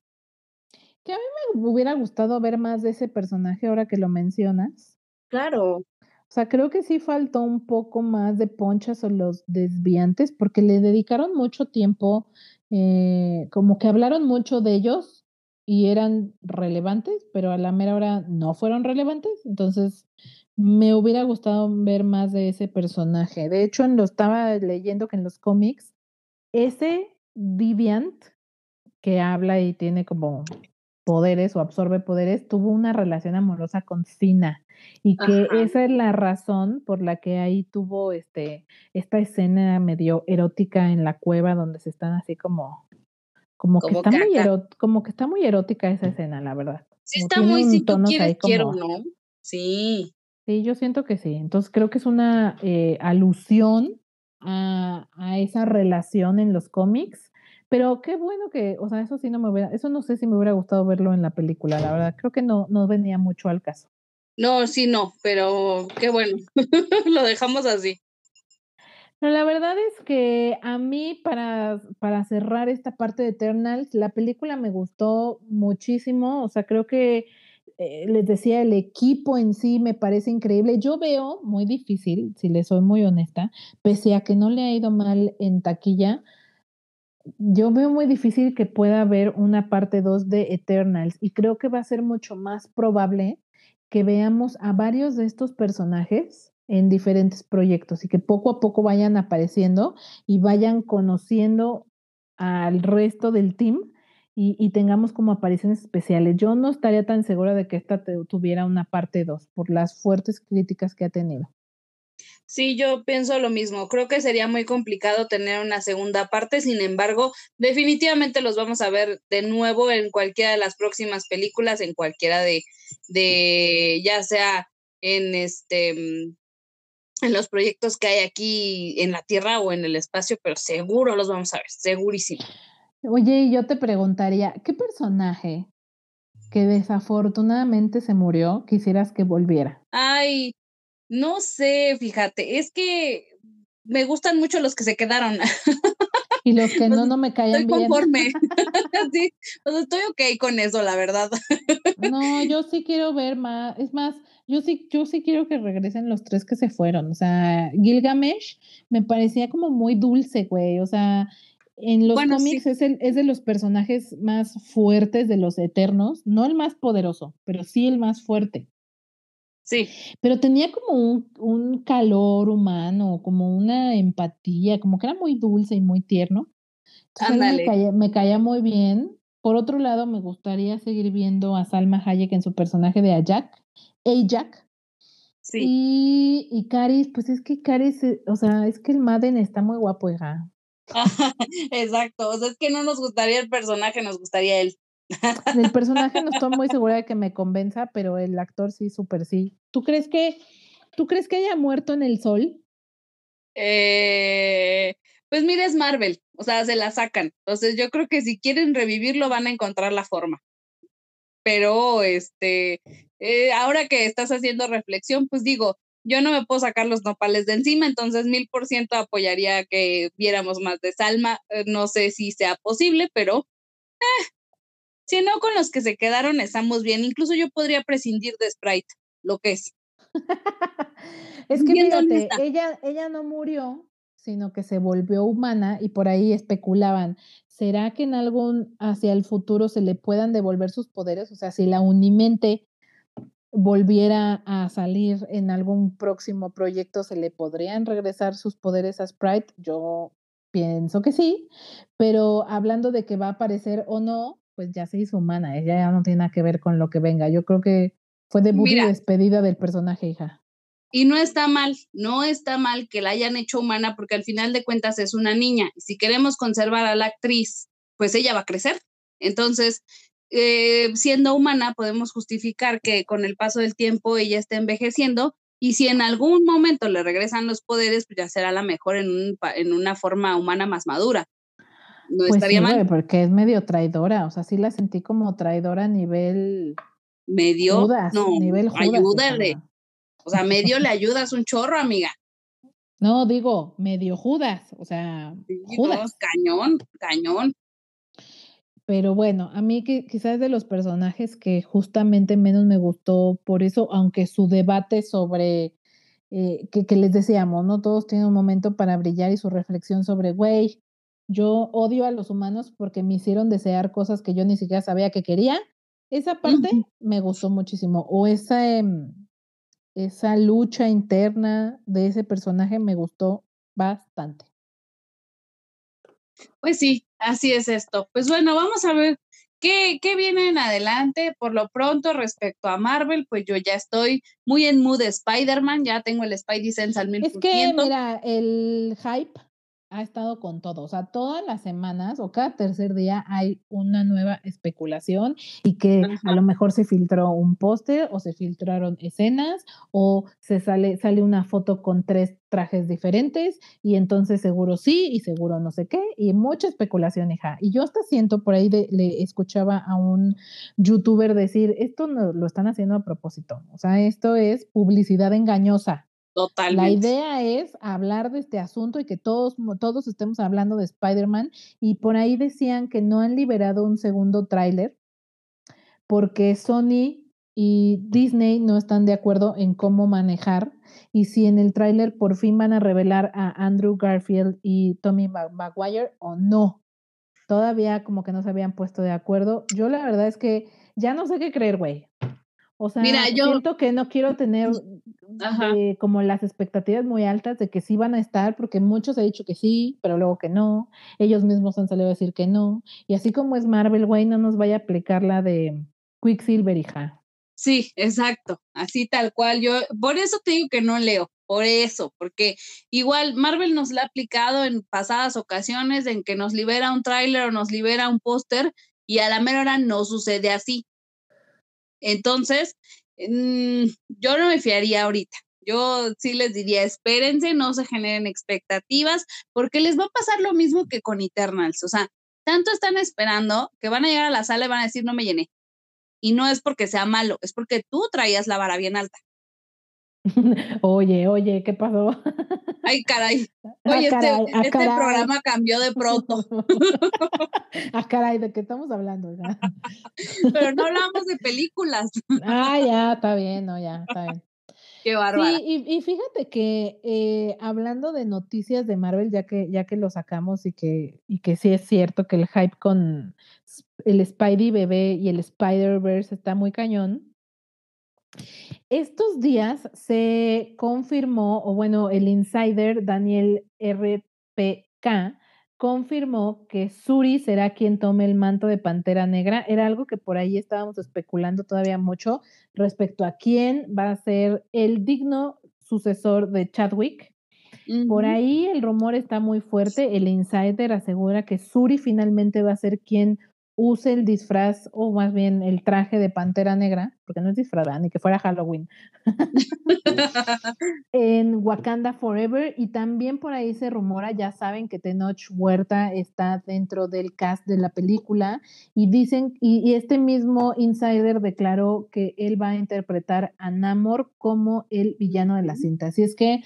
Que a mí me hubiera gustado ver más de ese personaje ahora que lo mencionas. Claro. O sea, creo que sí faltó un poco más de ponchas o los desviantes porque le dedicaron mucho tiempo, eh, como que hablaron mucho de ellos y eran relevantes, pero a la mera hora no fueron relevantes. Entonces, me hubiera gustado ver más de ese personaje. De hecho, lo estaba leyendo que en los cómics, ese Deviant que habla y tiene como poderes o absorbe poderes, tuvo una relación amorosa con Fina y que esa es la razón por la que ahí tuvo este esta escena medio erótica en la cueva donde se están así como como, que está muy como que está muy erótica esa escena, la verdad. Sí está muy si tú quieres quiero, ¿no? Sí. Sí, yo siento que sí. Entonces creo que es una eh, alusión a, a esa relación en los cómics pero qué bueno que, o sea, eso sí no me hubiera, eso no sé si me hubiera gustado verlo en la película, la verdad, creo que no, no venía mucho al caso. No, sí, no, pero qué bueno, lo dejamos así. No, la verdad es que a mí, para, para cerrar esta parte de Eternals, la película me gustó muchísimo, o sea, creo que eh, les decía, el equipo en sí me parece increíble. Yo veo muy difícil, si le soy muy honesta, pese a que no le ha ido mal en taquilla, yo veo muy difícil que pueda haber una parte 2 de Eternals y creo que va a ser mucho más probable que veamos a varios de estos personajes en diferentes proyectos y que poco a poco vayan apareciendo y vayan conociendo al resto del team y, tengamos como apariciones especiales. Yo no estaría tan segura de que esta tuviera una parte 2 por las fuertes críticas que ha tenido. Sí, yo pienso lo mismo. Creo que sería muy complicado tener una segunda parte, sin embargo, definitivamente los vamos a ver de nuevo en cualquiera de las próximas películas, en cualquiera de, de ya sea en este mm, en los proyectos que hay aquí en la Tierra o en el espacio, pero seguro los vamos a ver, segurísimo. Oye, yo te preguntaría, ¿qué personaje que desafortunadamente se murió, quisieras que volviera? Ay, no sé, fíjate, es que me gustan mucho los que se quedaron. Y los que no, no me caen estoy conforme. sí, estoy ok con eso, la verdad. no, yo sí quiero ver más, es más, yo sí, yo sí quiero que regresen los tres que se fueron. O sea, Gilgamesh me parecía como muy dulce, güey. O sea, en los cómics es, el, es de los personajes más fuertes de los eternos, no el más poderoso, pero sí el más fuerte. Sí. Pero tenía como un, un, calor humano, como una empatía, como que era muy dulce y muy tierno. me, caía, me caía muy bien. Por otro lado, me gustaría seguir viendo a Salma Hayek en su personaje de Ajak, Ajak. Sí. Y, y Caris, pues es que Caris, o sea, es que el Madden está muy guapo, hija. Exacto, o sea, es que no nos gustaría el personaje, nos gustaría él. El personaje no estoy muy segura de que me convenza, pero el actor sí, súper sí. ¿Tú crees que, tú crees que haya muerto en el sol? Eh, pues mira, es Marvel, o sea, se la sacan. Entonces yo creo que si quieren revivirlo van a encontrar la forma. Pero, este, eh, ahora que estás haciendo reflexión, pues digo, yo no me puedo sacar los nopales de encima, entonces mil por ciento apoyaría que viéramos más de Salma. Eh, no sé si sea posible, pero eh, si no, con los que se quedaron estamos bien. Incluso yo podría prescindir de Sprite, lo que es. es que fíjate, ella, ella no murió, sino que se volvió humana y por ahí especulaban, ¿será que en algún hacia el futuro se le puedan devolver sus poderes? O sea, si la unimente volviera a salir en algún próximo proyecto, ¿se le podrían regresar sus poderes a Sprite? Yo pienso que sí, pero hablando de que va a aparecer o no, pues ya se hizo humana, ella ya no tiene nada que ver con lo que venga. Yo creo que fue debut y despedida del personaje, hija. Y no está mal, no está mal que la hayan hecho humana porque al final de cuentas es una niña. Y si queremos conservar a la actriz, pues ella va a crecer. Entonces, eh, siendo humana, podemos justificar que con el paso del tiempo ella está envejeciendo y si en algún momento le regresan los poderes, pues ya será la mejor en, un, en una forma humana más madura. No pues estaría mal. porque es medio traidora, o sea, sí la sentí como traidora a nivel medio Judas, no, nivel Judas, ayúdale. O sea, medio le ayudas un chorro, amiga. No, digo, medio Judas, o sea, Judas. cañón, cañón. Pero bueno, a mí quizás de los personajes que justamente menos me gustó por eso, aunque su debate sobre, eh, que, que, les decíamos, ¿no? Todos tienen un momento para brillar y su reflexión sobre, güey, yo odio a los humanos porque me hicieron desear cosas que yo ni siquiera sabía que quería. Esa parte me gustó muchísimo. O esa, em, esa lucha interna de ese personaje me gustó bastante. Pues sí, así es esto. Pues bueno, vamos a ver qué, qué viene en adelante. Por lo pronto, respecto a Marvel, pues yo ya estoy muy en mood de Spider-Man, ya tengo el Spidey Sense al mil Es que, mira, el hype ha estado con todo, o sea, todas las semanas o cada tercer día hay una nueva especulación y que a lo mejor se filtró un póster o se filtraron escenas o se sale, sale una foto con tres trajes diferentes y entonces seguro sí y seguro no sé qué y mucha especulación, hija. Y yo hasta siento por ahí le escuchaba a un youtuber decir, esto no, lo están haciendo a propósito, o sea, esto es publicidad engañosa. Totalmente. La idea es hablar de este asunto y que todos, todos estemos hablando de Spider-Man. Y por ahí decían que no han liberado un segundo tráiler porque Sony y Disney no están de acuerdo en cómo manejar y si en el tráiler por fin van a revelar a Andrew Garfield y Tommy Maguire o no. Todavía como que no se habían puesto de acuerdo. Yo la verdad es que ya no sé qué creer, güey. O sea, Mira, yo, siento que no quiero tener eh, como las expectativas muy altas de que sí van a estar, porque muchos han dicho que sí, pero luego que no. Ellos mismos han salido a decir que no. Y así como es Marvel, güey, no nos vaya a aplicar la de Quicksilver, hija. Sí, exacto, así tal cual. Yo, por eso te digo que no leo, por eso, porque igual Marvel nos la ha aplicado en pasadas ocasiones en que nos libera un tráiler o nos libera un póster y a la mera hora no sucede así. Entonces, mm, yo no me fiaría ahorita. Yo sí les diría, espérense, no se generen expectativas, porque les va a pasar lo mismo que con Eternals. O sea, tanto están esperando que van a llegar a la sala y van a decir, no me llené. y no es porque sea malo, es porque tú traías la vara bien alta. Oye, oye, ¿qué pasó? Ay, caray. Ah, oye, este, ah, este programa cambió de pronto. ah, caray, ¿de qué estamos hablando? Pero no hablamos de películas. ah, ya, está bien, no, ya, está bien. Qué bárbaro. Sí, y, fíjate que eh, hablando de noticias de Marvel, ya que, ya que lo sacamos y que, y que sí es cierto que el hype con el Spidey bebé y el Spider-Verse está muy cañón. Estos días se confirmó, o bueno, el insider Daniel RPK confirmó que Suri será quien tome el manto de Pantera Negra. Era algo que por ahí estábamos especulando todavía mucho respecto a quién va a ser el digno sucesor de Chadwick. Por ahí el rumor está muy fuerte. El insider asegura que Suri finalmente va a ser quien use el disfraz o más bien el traje de pantera negra, porque no es disfraz, ni que fuera Halloween, en Wakanda Forever. Y también por ahí se rumora, ya saben que Tenoch Huerta está dentro del cast de la película y dicen, y, este mismo insider declaró que él va a interpretar a Namor como el villano de la cinta. Así es que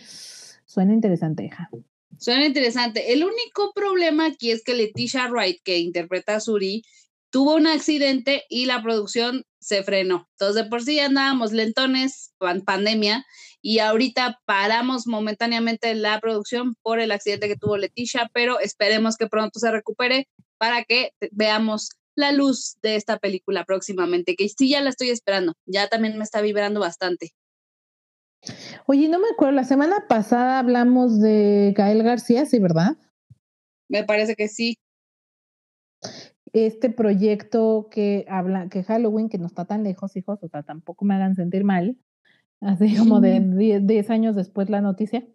suena interesante, hija. Suena interesante. El único problema aquí es que Leticia Wright, que interpreta a Suri, tuvo un accidente y la producción se frenó. Entonces, de por sí andábamos lentones, pandemia, y ahorita paramos momentáneamente la producción por el accidente que tuvo Leticia, pero esperemos que pronto se recupere para que veamos la luz de esta película próximamente, que sí ya la estoy esperando, ya también me está vibrando bastante. Oye, no me acuerdo, la semana pasada hablamos de Gael García, ¿sí, verdad? Me parece que sí. Este proyecto que habla, que Halloween, que no está tan lejos, hijos, o sea, tampoco me hagan sentir mal, así como de 10 años después la noticia,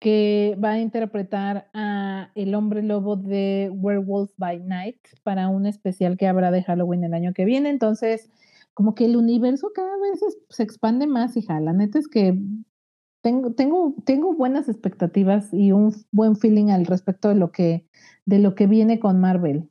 que va a interpretar a el hombre lobo de Werewolf by Night para un especial que habrá de Halloween el año que viene. Entonces, como que el universo cada vez se expande más, hija. La neta es que tengo, tengo, tengo buenas expectativas y un buen feeling al respecto de lo que, de lo que viene con Marvel.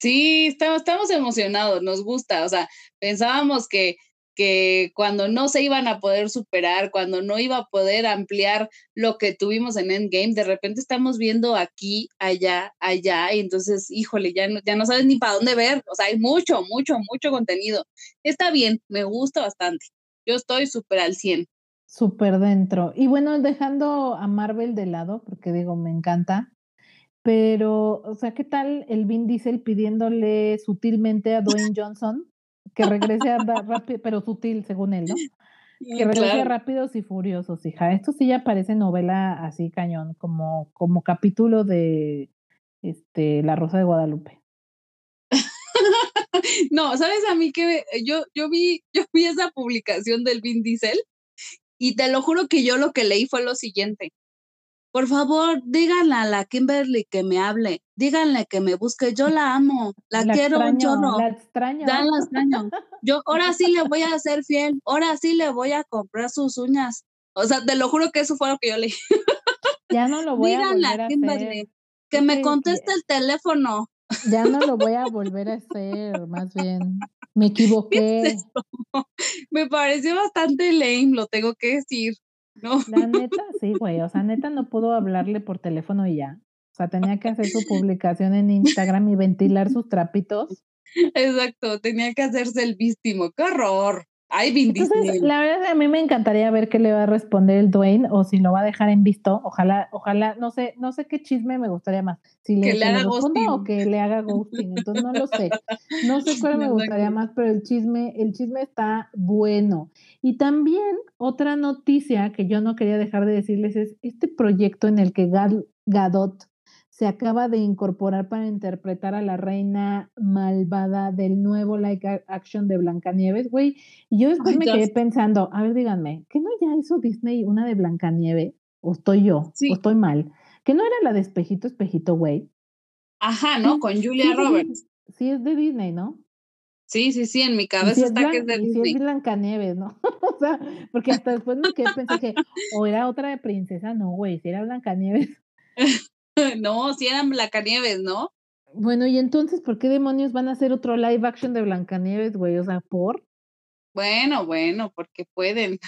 Sí, estamos, estamos emocionados, nos gusta. O sea, pensábamos que, que cuando no se iban a poder superar, cuando no iba a poder ampliar lo que tuvimos en Endgame, de repente estamos viendo aquí, allá, allá, y entonces, híjole, ya no, ya no sabes ni para dónde ver. O sea, hay mucho, mucho, mucho contenido. Está bien, me gusta bastante. Yo estoy súper al 100. Súper dentro. Y bueno, dejando a Marvel de lado, porque digo, me encanta, pero, o sea, ¿qué tal el Vin Diesel pidiéndole sutilmente a Dwayne Johnson que regrese rápido, pero sutil, según él, ¿no? Que regrese rápidos y furiosos, hija. Esto sí ya parece novela así cañón, como, como capítulo de este La Rosa de Guadalupe. no, sabes a mí que yo, yo vi, yo vi esa publicación del Vin Diesel y te lo juro que yo lo que leí fue lo siguiente. Por favor, díganle a la Kimberly que me hable, díganle que me busque, yo la amo, la, quiero yo no. La extraño. Ya la extraño. Yo ahora sí le voy a ser fiel, ahora sí le voy a comprar sus uñas. O sea, te lo juro que eso fue lo que yo leí. Ya no lo voy a volver a hacer. Que me conteste el teléfono. Ya no lo voy a volver a hacer, más bien. Me equivoqué. Me pareció bastante lame, lo tengo que decir. ¿No? La neta, sí, güey. O sea, neta no pudo hablarle por teléfono y ya. O sea, tenía que hacer su publicación en Instagram y ventilar sus trapitos. Exacto, tenía que hacerse el víctimo. ¡Qué horror! Ay, Vin La verdad es que a mí me encantaría ver qué le va a responder el Dwayne o si lo va a dejar en visto. Ojalá, ojalá, no sé, no sé qué chisme me gustaría más. Si le, que le haga ghosting. o que le haga ghosting. Entonces no lo sé. No sé cuál me gustaría más, pero el chisme, el chisme está bueno. Y también otra noticia que yo no quería dejar de decirles es este proyecto en el que Gal Gadot se acaba de incorporar para interpretar a la reina malvada del nuevo like action de Blancanieves, güey. Y yo después me quedé pensando, a ver, díganme, ¿qué no ya hizo Disney una de Blancanieves? ¿O estoy yo? ¿O estoy mal? ¿Que no era la de Espejito, Espejito, güey? Ajá, ¿no? Con Julia Roberts. sí, es de Disney, ¿no? Sí, sí, sí, en mi cabeza está que es de Disney. Sí, es Blancanieves, ¿no? o sea, porque hasta después me quedé pensé que o era otra de princesa, no, güey, si era Blancanieves. no, si eran Blancanieves, ¿no? Bueno, y entonces, ¿por qué demonios van a hacer otro live action de Blancanieves, güey? O sea, ¿por? Bueno, bueno, porque pueden.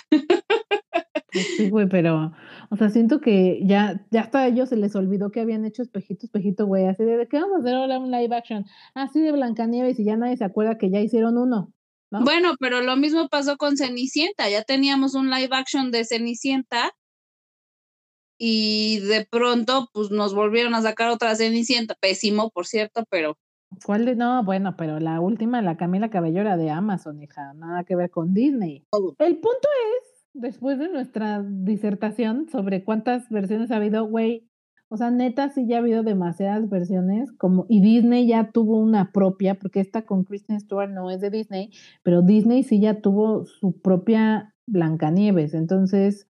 Pues sí, güey, pero, o sea, siento que ya, ya hasta a ellos se les olvidó que habían hecho espejito, espejito, güey, así de, ¿de qué vamos a hacer ahora un live action? Así de Blancanieves y ya nadie se acuerda que ya hicieron uno. ¿no? Bueno, pero lo mismo pasó con Cenicienta, ya teníamos un live action de Cenicienta y de pronto pues nos volvieron a sacar otra Cenicienta, pésimo, por cierto, pero ¿Cuál de? No, bueno, pero la última, la Camila Cabello era de Amazon, hija, nada que ver con Disney. El punto es, después de nuestra disertación sobre cuántas versiones ha habido, güey, o sea, neta sí ya ha habido demasiadas versiones, como, y Disney ya tuvo una propia, porque esta con Kristen Stewart no es de Disney, pero Disney sí ya tuvo su propia Blancanieves, entonces,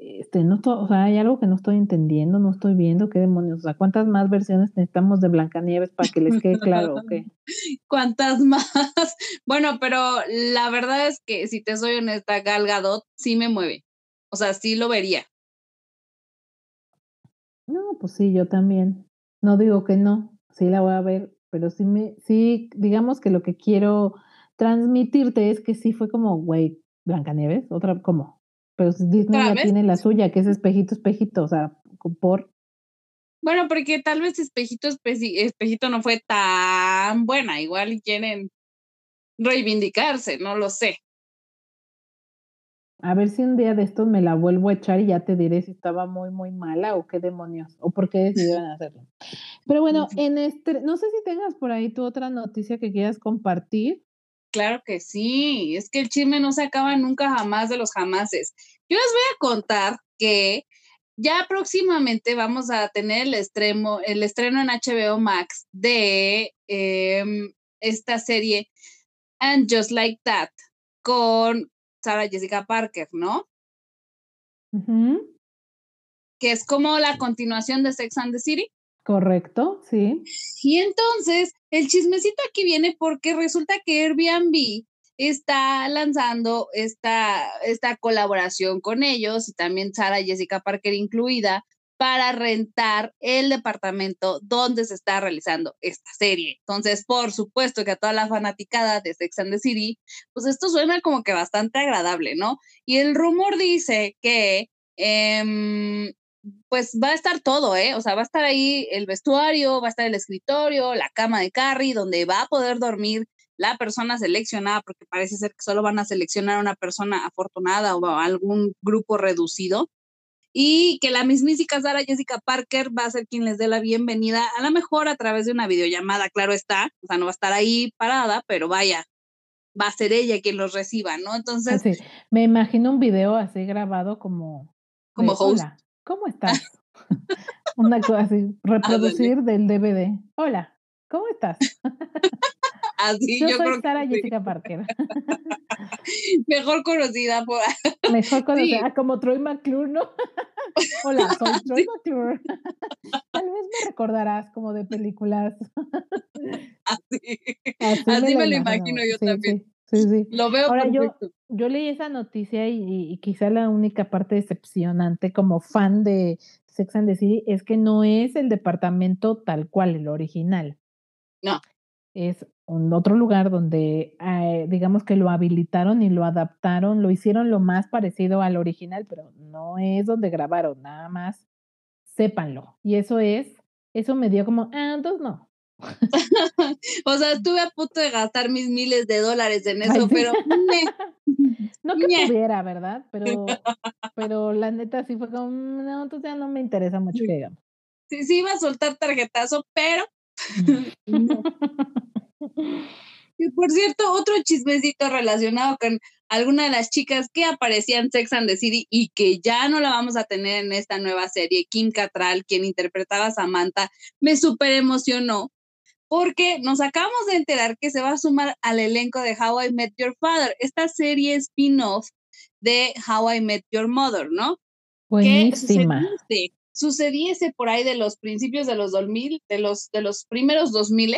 este, no estoy, o sea, hay algo que no estoy entendiendo, no estoy viendo, qué demonios, o sea, ¿cuántas más versiones necesitamos de Blancanieves para que les quede claro, o qué? ¿Cuántas más? Bueno, pero la verdad es que si te soy honesta, Gal Gadot sí me mueve. O sea, sí lo vería. No, pues sí, yo también. No digo que no, sí la voy a ver, pero sí me, sí, digamos que lo que quiero transmitirte es que sí fue como, güey, Blancanieves, otra, ¿cómo? Pero Disney ¿Otra ya vez? tiene la suya, que es espejito, espejito, o sea, por, Bueno, porque tal vez Espejito, Espejito no fue tan buena. Igual quieren reivindicarse, no lo sé. a ver si un día de estos me la vuelvo a echar y ya te diré si estaba muy, muy mala o qué demonios, o por qué decidieron hacerlo. Pero bueno, en este, no sé si tengas por ahí tu otra noticia que quieras compartir. Claro que sí, es que el chisme no se acaba nunca jamás de los jamases. Yo les voy a contar que ya próximamente vamos a tener el estreno, el estreno en HBO Max de em, esta serie And Just Like That con Sarah Jessica Parker, ¿no? Que es como la continuación de Sex and the City. Correcto, sí. Y entonces, el chismecito aquí viene porque resulta que Airbnb está lanzando esta, esta colaboración con ellos y también Sara Jessica Parker incluida para rentar el departamento donde se está realizando esta serie. Entonces, por supuesto que a toda la fanaticada de Sex and the City, pues esto suena como que bastante agradable, ¿no? Y el rumor dice que em, pues va a estar todo, ¿eh? O sea, va a estar ahí el vestuario, va a estar el escritorio, la cama de Carrie, donde va a poder dormir la persona seleccionada, porque parece ser que solo van a seleccionar a una persona afortunada o a algún grupo reducido. Y que la mismísima Sara Jessica Parker va a ser quien les dé la bienvenida, a lo mejor a través de una videollamada, claro está, o sea, no va a estar ahí parada, pero vaya, va a ser ella quien los reciba, ¿no? Entonces, Así, me imagino un video así grabado como, Como host. Hola, ¿cómo estás? Una cosa así, reproducir del DVD. Hola, ¿cómo estás? así Yo, yo, soy creo Sara que. Jessica Parker. mejor conocida por Mejor conocida Sí. ah, como Troy McClure, ¿no? Hola, soy Troy McClure. Tal vez me recordarás como de películas. así. Así, Así me lo imagino, imagino yo sí, también. Sí, sí. Lo veo Ahora perfecto. yo leí esa noticia y quizá la única parte decepcionante como fan de Sex and the City es que no es el departamento tal cual, el original. No. Es un otro lugar donde eh, digamos que lo habilitaron y lo adaptaron, lo hicieron lo más parecido al original, pero no es donde grabaron, nada más sépanlo. Y eso es, eso me dio como, ah, entonces no. O sea, estuve a punto de gastar mis miles de dólares en eso, pero No que Ñe. pudiera, ¿verdad? Pero, pero la neta sí fue como, "Mm, no, entonces ya no me interesa mucho que digamos. sí, sí iba a soltar tarjetazo, pero no. Y por cierto, otro chismecito relacionado con alguna de las chicas que aparecían en Sex and the City y que ya no la vamos a tener en esta nueva serie, Kim Cattrall, quien interpretaba a Samantha, me súper emocionó porque nos acabamos de enterar que se va a sumar al elenco de How I Met Your Father, esta serie spin-off de How I Met Your Mother, ¿no? que Buenísima. sucediese, sucediese por ahí de los principios de los 2000, de los, de los primeros 2000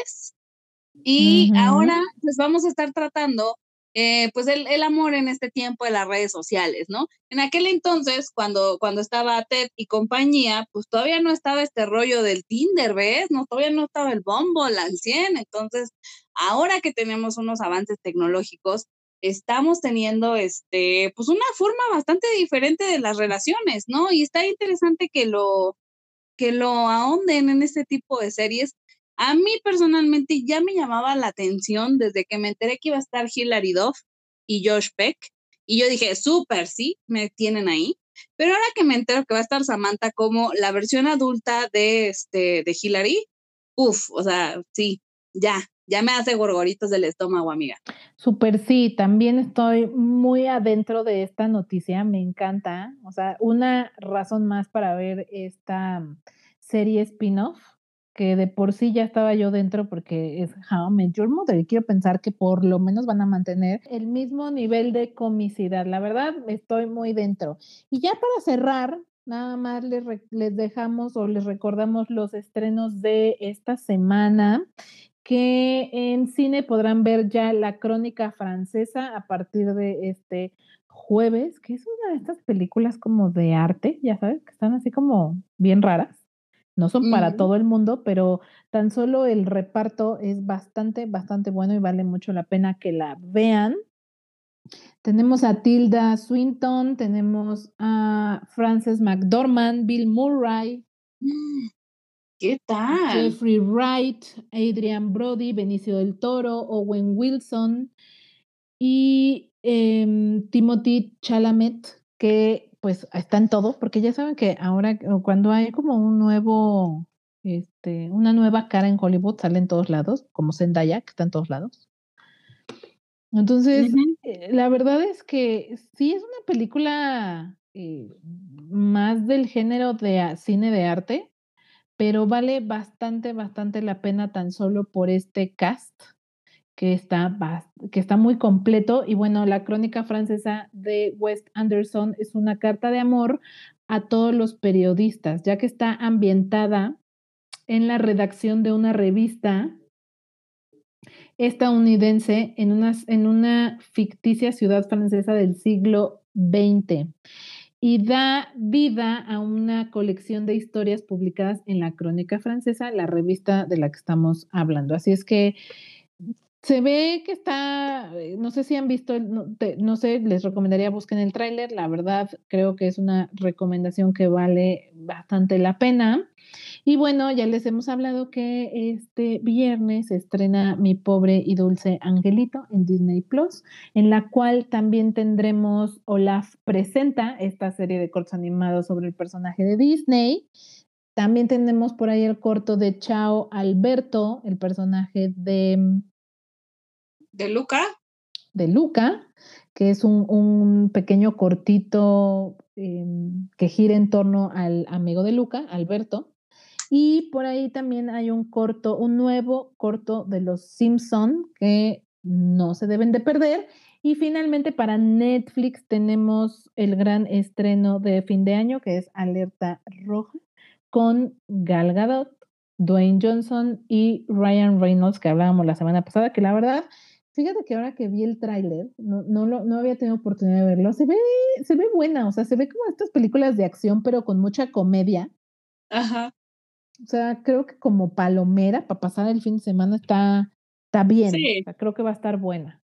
y Ujú. ahora pues vamos a estar tratando eh, pues el, el, amor en este tiempo de las redes sociales, ¿no? En aquel entonces, cuando, cuando estaba Ted y compañía, pues todavía no estaba este rollo del Tinder, ¿ves? No, todavía no estaba el Bumble al 100, entonces ahora que tenemos unos avances tecnológicos, estamos teniendo este, pues una forma bastante diferente de las relaciones, ¿no? Y está interesante que lo, que lo ahonden en este tipo de series a mí personalmente ya me llamaba la atención desde que me enteré que iba a estar Hilary Duff y Josh Peck. Y yo dije, súper, sí, me tienen ahí. Pero ahora que me entero que va a estar Samantha como la versión adulta de, este, de Hilary, uff, o sea, sí, ya, ya me hace gorgoritos del estómago, amiga. Súper sí, también estoy muy adentro de esta noticia, me encanta. O sea, una razón más para ver esta serie spin-off que de por sí ya estaba yo dentro porque es How I Met Your Mother y quiero pensar que por lo menos van a mantener el mismo nivel de comicidad. La verdad, estoy muy dentro. Y ya para cerrar, nada más les, les dejamos o les recordamos los estrenos de esta semana que en cine podrán ver ya la crónica francesa a partir de este jueves, que es una de estas películas como de arte, ya sabes, que están así como bien raras. No son para todo el mundo, pero tan solo el reparto es bastante, bastante bueno y vale mucho la pena que la vean. Tenemos a Tilda Swinton, tenemos a Frances McDormand, Bill Murray. ¿Qué tal? Jeffrey Wright, Adrian Brody, Benicio del Toro, Owen Wilson y em, Timothy Chalamet, que pues está en todo, porque ya saben que ahora cuando hay como un nuevo, este, una nueva cara en Hollywood, sale en todos lados, como Zendaya, que está en todos lados. Entonces, eh, la verdad es que sí es una película eh, más del género de cine de arte, pero vale bastante, bastante la pena tan solo por este cast que está, que está muy completo. Y bueno, la crónica francesa de West Anderson es una carta de amor a todos los periodistas, ya que está ambientada en la redacción de una revista estadounidense en una, en una ficticia ciudad francesa del siglo XX y da vida a una colección de historias publicadas en la Crónica Francesa, la revista de la que estamos hablando. Así es que se ve que está, eh, no sé si han visto, no, sé, les recomendaría busquen el tráiler, la verdad creo que es una recomendación que vale bastante la pena. Y bueno, ya les hemos hablado que este viernes estrena Mi pobre y dulce angelito en Disney Plus, en la cual también tendremos Olaf presenta esta serie de cortos animados sobre el personaje de Disney. También tenemos por ahí el corto de Chao Alberto, el personaje de ¿De Luca? De Luca, que es un, pequeño cortito em, que gira en torno al amigo de Luca, Alberto. Y por ahí también hay un corto, un nuevo corto de los Simpson que no se deben de perder. Y finalmente para Netflix tenemos el gran estreno de fin de año que es Alerta Roja con Gal Gadot, Dwayne Johnson y Ryan Reynolds que hablábamos la semana pasada, que la verdad Fíjate que ahora que vi el tráiler, no, no, no había tenido oportunidad de verlo, se ve, se ve buena, o sea, se ve como estas películas de acción, pero con mucha comedia. Ajá. O sea, creo que como palomera para pasar el fin de semana está, está bien. Sí. creo que va a estar buena.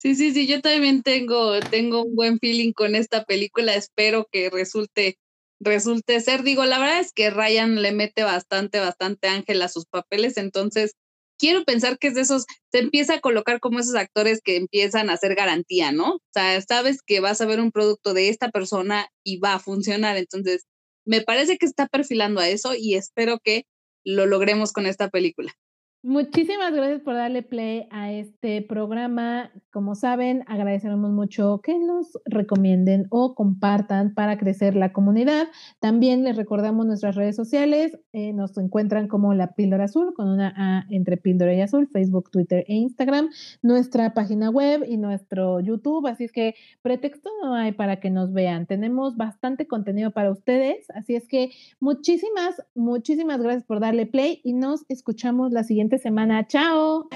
Sí, sí, sí, yo también tengo, tengo un buen feeling con esta película, espero que resulte, resulte ser. Digo, la verdad es que Ryan le mete bastante, bastante ángel a sus papeles, entonces quiero pensar que es de esos, se empieza a colocar como esos actores que empiezan a hacer garantía, ¿no? O sea, sabes que vas a ver un producto de esta persona y va a funcionar. Entonces, me parece que está perfilando a eso y espero que lo logremos con esta película. Muchísimas gracias por darle play a este programa. Como saben, agradecemos mucho que nos recomienden o compartan para crecer la comunidad. También les recordamos nuestras redes sociales. Eh, nos encuentran como la píldora azul con una A entre píldora y azul, Facebook, Twitter e Instagram, nuestra página web y nuestro YouTube. Así es que pretexto no hay para que nos vean. Tenemos bastante contenido para ustedes. Así es que muchísimas, muchísimas gracias por darle play y nos escuchamos la semana. Chao.